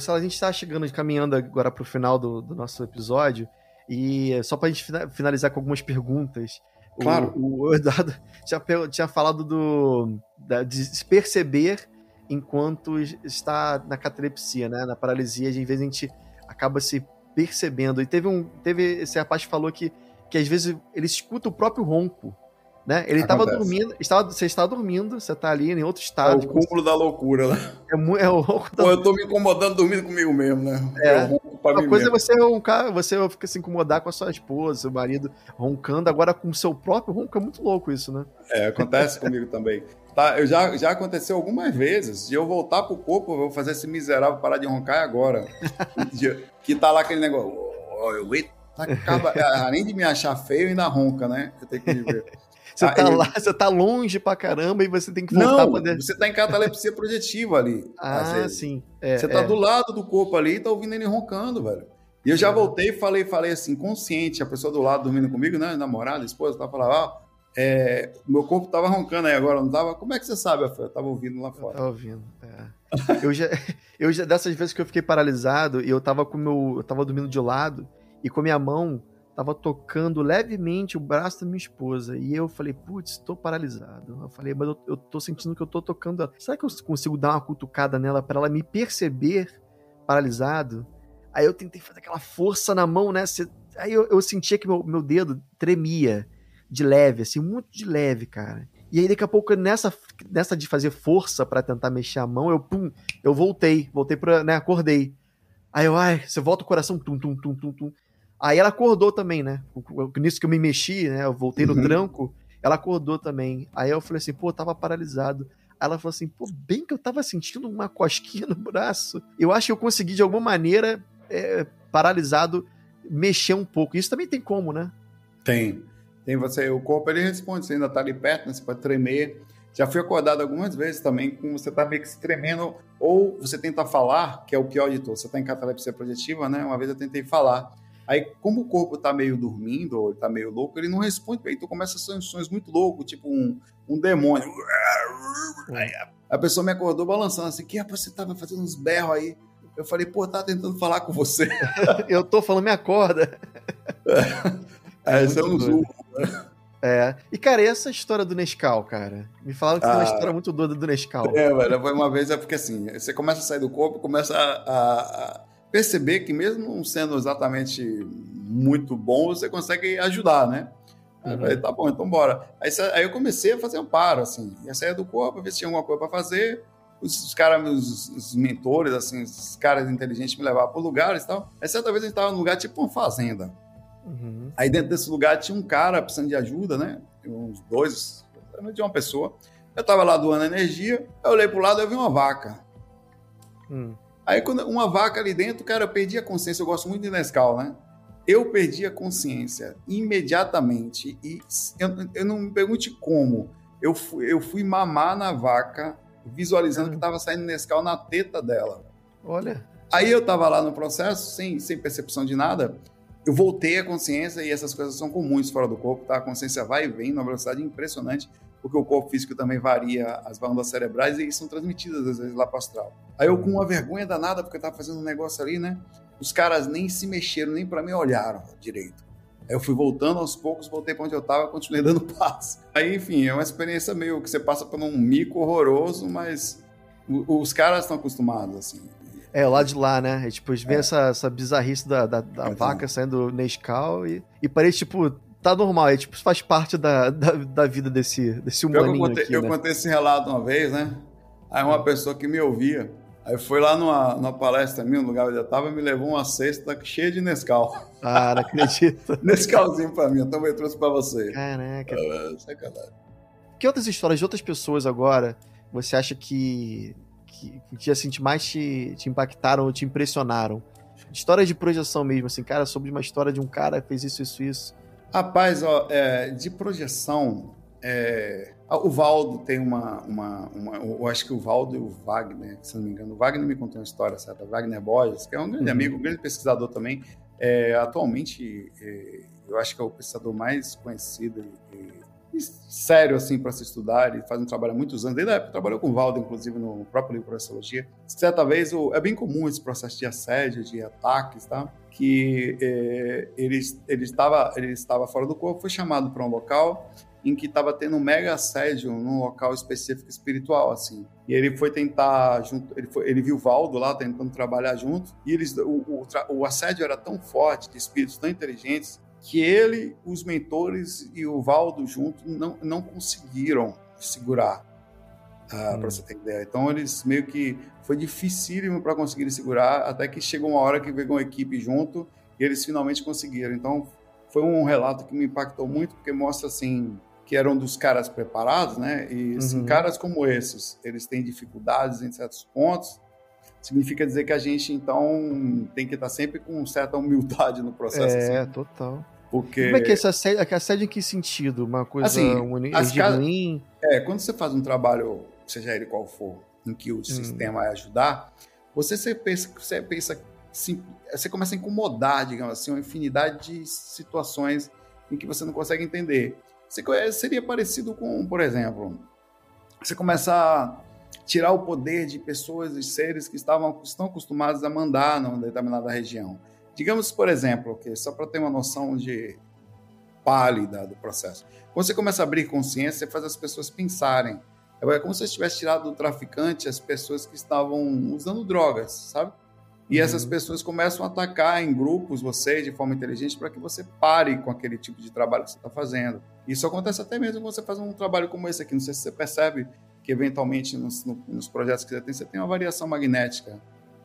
Sala, a gente está chegando, caminhando agora para o final do, do, nosso episódio, e só para a gente finalizar com algumas perguntas. Claro. O, o Eduardo tinha, tinha falado do, da, de se perceber enquanto está na catalepsia, né? Na paralisia, às vezes a gente acaba se percebendo. E teve um. Teve. Esse rapaz falou que que às vezes ele escuta o próprio ronco. Né? Ele estava dormindo, estava, você está dormindo, você está ali em outro estado. É o cúmulo da loucura, né? É, é o ronco da... Pô, eu tô me incomodando dormindo comigo mesmo, né? É. Uma coisa mesmo. é você roncar, você fica se incomodar com a sua esposa, seu marido roncando, agora com o seu próprio ronco, é muito louco isso, né? É, acontece comigo também. Tá, eu já, já aconteceu algumas vezes de eu voltar pro corpo, eu vou fazer esse miserável parar de roncar agora. que tá lá aquele negócio. Oh, eu, Acaba, é, além de me achar feio, ainda ronca, né? Eu tenho que ver. Você tá lá, você tá longe pra caramba e você tem que voltar Não, pra dentro. você tá em catalepsia projetiva ali. Ah, sim. É, você tá é. do lado do corpo ali e tá ouvindo ele roncando, velho. E eu já voltei e falei, falei assim, consciente, a pessoa do lado dormindo comigo, né? Namorada, esposa, tava falando, ó, é, meu corpo tava roncando aí agora, não tava? Como é que você sabe, Eu tava ouvindo lá fora. Eu tava ouvindo, é. eu, já, eu já, dessas vezes que eu fiquei paralisado e eu tava com meu, eu tava dormindo de lado, e com a minha mão tava tocando levemente o braço da minha esposa. E eu falei, putz, tô paralisado. Eu falei, mas eu, eu tô sentindo que eu tô tocando. Ela. Será que eu consigo dar uma cutucada nela para ela me perceber paralisado? Aí eu tentei fazer aquela força na mão, né? Aí eu, eu sentia que meu, meu dedo tremia de leve, assim, muito de leve, cara. E aí, daqui a pouco, nessa, nessa de fazer força para tentar mexer a mão, eu, pum, eu voltei, voltei pra, né, acordei. Aí eu, ai, você volta o coração, tum, tum, tum, tum, tum. Aí ela acordou também, né? Nisso que eu me mexi, né? Eu voltei no uhum. tranco, ela acordou também. Aí eu falei assim, pô, eu tava paralisado. Aí ela falou assim, pô, bem que eu tava sentindo uma cosquinha no braço. Eu acho que eu consegui, de alguma maneira, é, paralisado, mexer um pouco. Isso também tem como, né? Tem. Tem você, o corpo ele responde, você ainda tá ali perto, né? Você pode tremer. Já fui acordado algumas vezes também com você tá meio que se tremendo, ou você tenta falar, que é o pior de tudo. Você tá em catalepsia projetiva, né? Uma vez eu tentei falar. Aí, como o corpo tá meio dormindo, ou ele tá meio louco, ele não responde bem. Então começa a sons muito loucos, tipo um, um demônio. Aí a pessoa me acordou balançando assim, que rapaz, você tava fazendo uns berros aí. Eu falei, pô, tá tentando falar com você. eu tô falando, me acorda. É, é um zoom. É. E, cara, e essa história do Nescau, cara? Me falaram que ah, tem uma história muito doida do Nescau. É, velho, foi uma vez, é porque assim, você começa a sair do corpo, começa a, a perceber que mesmo não sendo exatamente muito bom, você consegue ajudar, né? Uhum. Falei, tá bom, então bora. Aí, aí, eu comecei a fazer um paro, assim, ia sair do corpo, ver se tinha alguma coisa para fazer. Os, os caras, os, os, mentores, assim, os caras inteligentes me levavam para lugares e tal. Aí certa vez a gente tava num lugar tipo uma fazenda. Uhum. Aí dentro desse lugar tinha um cara precisando de ajuda, né? Uns dois, de uma pessoa. Eu tava lá doando energia, eu olhei pro lado e vi uma vaca. Hum. Aí, quando uma vaca ali dentro, cara, eu perdi a consciência. Eu gosto muito de Nescau, né? Eu perdi a consciência imediatamente. E eu, eu não me pergunte como. Eu fui, eu fui mamar na vaca, visualizando que estava saindo Nescau na teta dela. Olha. Aí eu tava lá no processo, sem, sem percepção de nada. Eu voltei a consciência e essas coisas são comuns fora do corpo, tá? A consciência vai e vem numa velocidade impressionante porque o corpo físico também varia as bandas cerebrais e são transmitidas às vezes lá para o astral. Aí eu com uma vergonha danada, porque eu estava fazendo um negócio ali, né? Os caras nem se mexeram, nem para mim olharam direito. Eu fui voltando aos poucos, voltei para onde eu estava, continuei dando passo. Aí, enfim, é uma experiência meio que você passa por um mico horroroso, mas os caras estão acostumados, assim. É, lá de lá, né? É, tipo, vê é. essa, essa bizarrice da, da, da vaca saindo Nescau e, e parece, tipo, tá normal. É, tipo, faz parte da, da, da vida desse, desse humaninho eu contei, aqui, Eu né? contei esse relato uma vez, né? Aí uma pessoa que me ouvia, aí foi lá numa, numa palestra minha, no lugar onde eu tava, me levou uma cesta cheia de Nescau. Ah, não acredito. Nescauzinho pra mim, eu também trouxe pra você. Caraca. Ah, sacanagem. Que outras histórias de outras pessoas agora você acha que que, que assim, mais te, te impactaram ou te impressionaram? Histórias de projeção mesmo, assim, cara, sobre uma história de um cara que fez isso, isso, isso. Rapaz, ó, é, de projeção, é, o Valdo tem uma, uma, uma, Eu acho que o Valdo e o Wagner, se não me engano, o Wagner me contou uma história, certa? Wagner Borges, que é um grande uhum. amigo, um grande pesquisador também. É, atualmente, é, eu acho que é o pesquisador mais conhecido e, sério assim para se estudar. Ele faz um trabalho há muitos anos. Desde a época trabalhou com o Valdo, inclusive, no próprio livro Sociologia. Certa vez, o, é bem comum esse processo de assédio, de ataques, tá? Que é, ele, ele, estava, ele estava fora do corpo, foi chamado para um local em que estava tendo um mega assédio num local específico espiritual, assim. E ele foi tentar, junto, ele, foi, ele viu o Valdo lá tentando trabalhar junto, e eles, o, o, o assédio era tão forte, de espíritos tão inteligentes, que ele, os mentores e o Valdo junto não, não conseguiram segurar, uh, hum. para você ter ideia. Então eles meio que foi dificílimo para conseguir segurar, até que chegou uma hora que veio uma equipe junto e eles finalmente conseguiram. Então foi um relato que me impactou muito porque mostra assim que eram dos caras preparados, né? E assim, uhum. caras como esses, eles têm dificuldades em certos pontos. Significa dizer que a gente então tem que estar sempre com certa humildade no processo. É, assim. total. Porque... Como é que é essa assédio, é assédio em que sentido? Uma coisa assim, um, ruim? É, quando você faz um trabalho, seja ele qual for, em que o hum. sistema vai ajudar, você, você pensa, você pensa assim, você começa a incomodar, digamos assim, uma infinidade de situações em que você não consegue entender. Você, seria parecido com, por exemplo, você começa a tirar o poder de pessoas e seres que estavam estão acostumados a mandar numa determinada região. Digamos, por exemplo, que só para ter uma noção de pálida do processo. Quando você começa a abrir consciência, você faz as pessoas pensarem. É como se você tivesse tirado do traficante as pessoas que estavam usando drogas, sabe? E uhum. essas pessoas começam a atacar em grupos você de forma inteligente para que você pare com aquele tipo de trabalho que você está fazendo. Isso acontece até mesmo quando você faz um trabalho como esse aqui. Não sei se você percebe que, eventualmente, nos, nos projetos que você tem, você tem uma variação magnética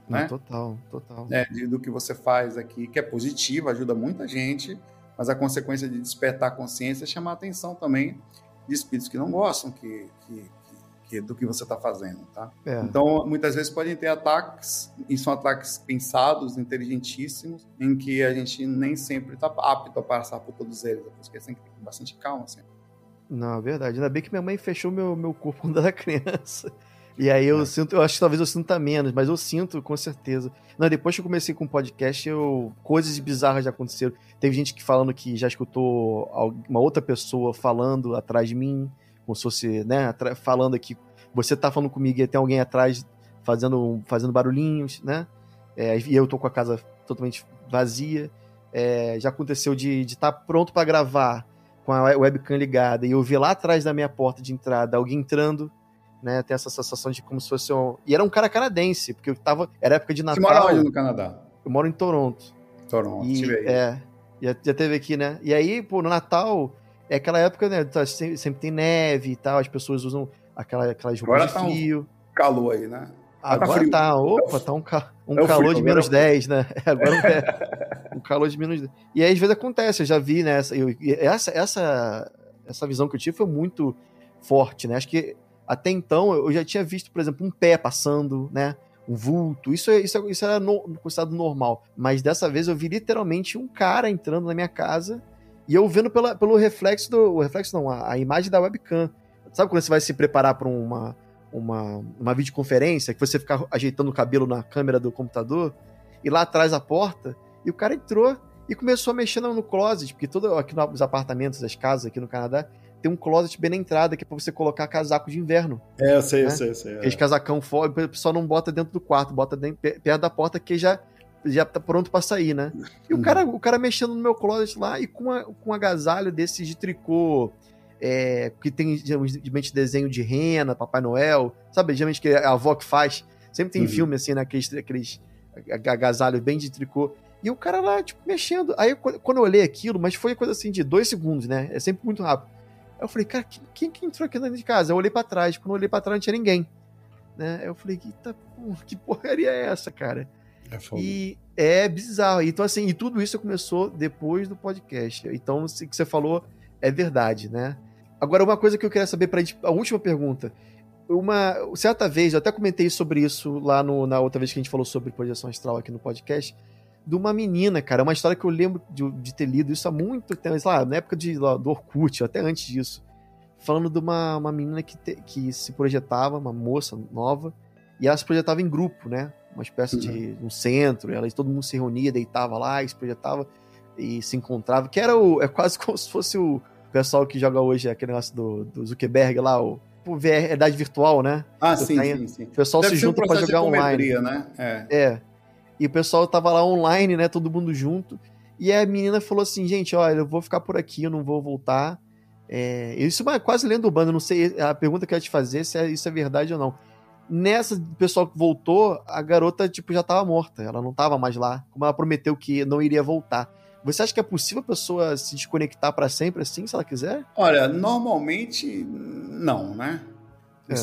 né? Total, total. É, do que você faz aqui, que é positivo, ajuda muita gente, mas a consequência de despertar a consciência é chamar a atenção também de espíritos que não gostam que, que, que do que você está fazendo, tá? É. Então, muitas vezes podem ter ataques, e são ataques pensados, inteligentíssimos, em que a gente nem sempre está apto a passar por todos eles, é porque tem que ter bastante calma sempre. Não, é verdade. Ainda bem que minha mãe fechou meu, meu corpo quando era criança. E aí eu é. sinto, eu acho que talvez eu sinta menos, mas eu sinto com certeza. Não, depois que eu comecei com o podcast, eu, coisas bizarras já aconteceram. Teve gente que falando que já escutou uma outra pessoa falando atrás de mim, como se fosse, né, falando aqui, você tá falando comigo e tem alguém atrás fazendo, fazendo barulhinhos, né? É, e eu tô com a casa totalmente vazia. É, já aconteceu de estar tá pronto para gravar com a webcam ligada e eu ver lá atrás da minha porta de entrada alguém entrando né? Tem essa sensação de como se fosse um. E era um cara canadense, porque eu tava. Era época de Natal. Você mora onde no Canadá? Eu moro em Toronto. Toronto, e, tive aí. É. Já, já teve aqui, né? E aí, pô, no Natal, é aquela época, né? Tá, sempre, sempre tem neve e tal, as pessoas usam aquela, aquelas roupas de tá frio. Um calor aí, né? Agora tá, tá opa, tá um, ca, um é calor frio, de menos é 10, né? Agora é um calor de menos 10. E aí, às vezes acontece, eu já vi, né? Essa, eu, essa, essa, essa visão que eu tive foi muito forte, né? Acho que até então, eu já tinha visto, por exemplo, um pé passando, né? Um vulto. Isso, isso, isso era no, considerado normal. Mas dessa vez eu vi literalmente um cara entrando na minha casa e eu vendo pela, pelo reflexo do. O reflexo não, a, a imagem da webcam. Sabe quando você vai se preparar para uma, uma, uma videoconferência, que você fica ajeitando o cabelo na câmera do computador, e lá atrás a porta, e o cara entrou e começou a mexer no closet, porque todo aqui nos apartamentos, as casas aqui no Canadá, tem um closet bem na entrada que é pra você colocar casaco de inverno. É, eu sei, né? eu sei, eu sei. É. Aqueles casacão fora, o pessoal não bota dentro do quarto, bota dentro, perto da porta que já já tá pronto para sair, né? E o cara, o cara mexendo no meu closet lá e com, a, com um agasalho desses de tricô, é, que tem geralmente desenho de rena, Papai Noel, sabe? Geralmente que a avó que faz. Sempre tem uhum. filme assim, né? Aqueles, aqueles agasalhos bem de tricô. E o cara lá, tipo, mexendo. Aí quando eu olhei aquilo, mas foi coisa assim de dois segundos, né? É sempre muito rápido. Aí eu falei, cara, quem que entrou aqui dentro de casa? Eu olhei para trás. Quando eu olhei para trás, não tinha ninguém. Né? Eu falei, Eita, que porcaria é essa, cara? É e é bizarro. Então, assim, e tudo isso começou depois do podcast. Então, o que você falou é verdade, né? Agora, uma coisa que eu queria saber para a última pergunta. Uma certa vez, eu até comentei sobre isso lá no, na outra vez que a gente falou sobre projeção astral aqui no podcast, de uma menina, cara. Uma história que eu lembro de, de ter lido isso há muito tempo, lá, na época de, lá, do Orkut, até antes disso. Falando de uma, uma menina que, te, que se projetava, uma moça nova, e ela se projetava em grupo, né? Uma espécie uhum. de um centro, ela, todo mundo se reunia, deitava lá, e se projetava e se encontrava, que era o, é quase como se fosse o pessoal que joga hoje aquele negócio do, do Zuckerberg lá, o realidade virtual, né? Ah, sim, tá sim, sim. O pessoal Deve se junta um para jogar online. Né? É. é. E o pessoal tava lá online, né? Todo mundo junto. E a menina falou assim, gente, olha, eu vou ficar por aqui, eu não vou voltar. É, isso é quase lendo o bando, não sei, a pergunta que eu ia te fazer se é, isso é verdade ou não. Nessa, pessoal que voltou, a garota, tipo, já tava morta, ela não tava mais lá, como ela prometeu que não iria voltar. Você acha que é possível a pessoa se desconectar para sempre assim, se ela quiser? Olha, normalmente não, né? É.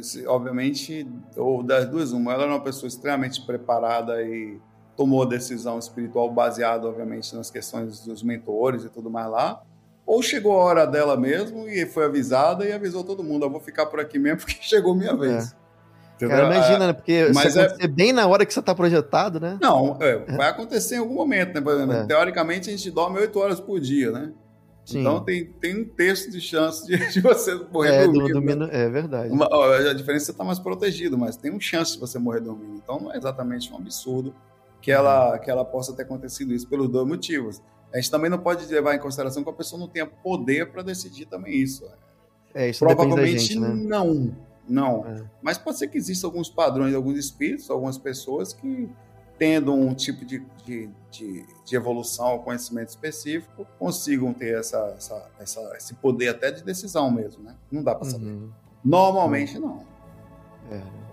Isso, é, obviamente, ou das duas, uma, ela era uma pessoa extremamente preparada e tomou a decisão espiritual baseada, obviamente, nas questões dos mentores e tudo mais lá. Ou chegou a hora dela mesmo e foi avisada e avisou todo mundo: eu vou ficar por aqui mesmo porque chegou minha é. vez. É. Cara, imagina, né? Porque Mas se é... bem na hora que você está projetado, né? Não, é, vai acontecer em algum momento, né? Por exemplo, é. teoricamente a gente dorme 8 horas por dia, né? Sim. Então tem, tem um terço de chance de, de você morrer é, dormindo. né? É verdade. Uma, a diferença é que você está mais protegido, mas tem um chance de você morrer dormindo. Então não é exatamente um absurdo que ela, uhum. que ela possa ter acontecido isso pelos dois motivos. A gente também não pode levar em consideração que a pessoa não tenha poder para decidir também isso. É, isso Provavelmente gente, né? não. Não. É. Mas pode ser que existam alguns padrões, alguns espíritos, algumas pessoas que, tendo um tipo de, de, de, de evolução ou conhecimento específico, consigam ter essa, essa, essa, esse poder até de decisão mesmo, né? Não dá para saber. Uhum. Normalmente, não. É.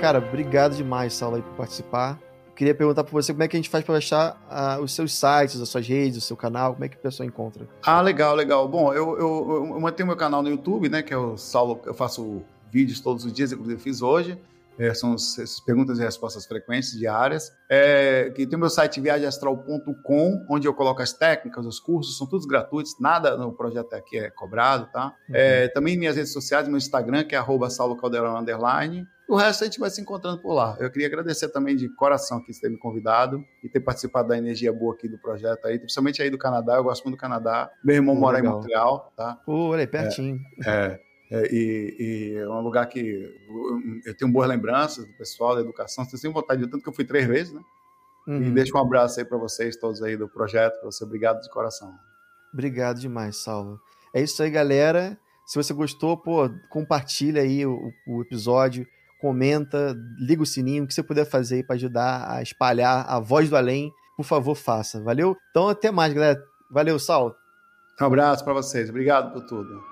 Cara, obrigado demais, Saulo, aí, por participar queria perguntar para você como é que a gente faz para achar uh, os seus sites, as suas redes, o seu canal, como é que a pessoa encontra? Ah, legal, legal. Bom, eu, eu, eu mantenho meu canal no YouTube, né, que é o Saulo, eu faço vídeos todos os dias, inclusive fiz hoje. É, são as perguntas e respostas frequentes diárias. É, que tem o meu site viagemastral.com, onde eu coloco as técnicas, os cursos, são todos gratuitos, nada no projeto aqui é cobrado, tá? Uhum. É, também minhas redes sociais, meu Instagram, que é arroba Saulo Caldeirão Underline, o resto a gente vai se encontrando por lá. Eu queria agradecer também de coração que você ter me convidado e ter participado da energia boa aqui do projeto aí, principalmente aí do Canadá. Eu gosto muito do Canadá. Meu irmão mora legal. em Montreal, tá? Pô, olha aí, pertinho. É, é, é, e, e, é um lugar que eu tenho boas lembranças do pessoal, da educação. Você tem vontade de tanto que eu fui três vezes, né? Uhum. E deixo um abraço aí para vocês todos aí do projeto, para você. Obrigado de coração. Obrigado demais, Salvo. É isso aí, galera. Se você gostou, pô, compartilha aí o, o episódio comenta, liga o sininho, o que você puder fazer aí para ajudar a espalhar a voz do além, por favor, faça. Valeu? Então, até mais, galera. Valeu, Sal. Um abraço para vocês. Obrigado por tudo.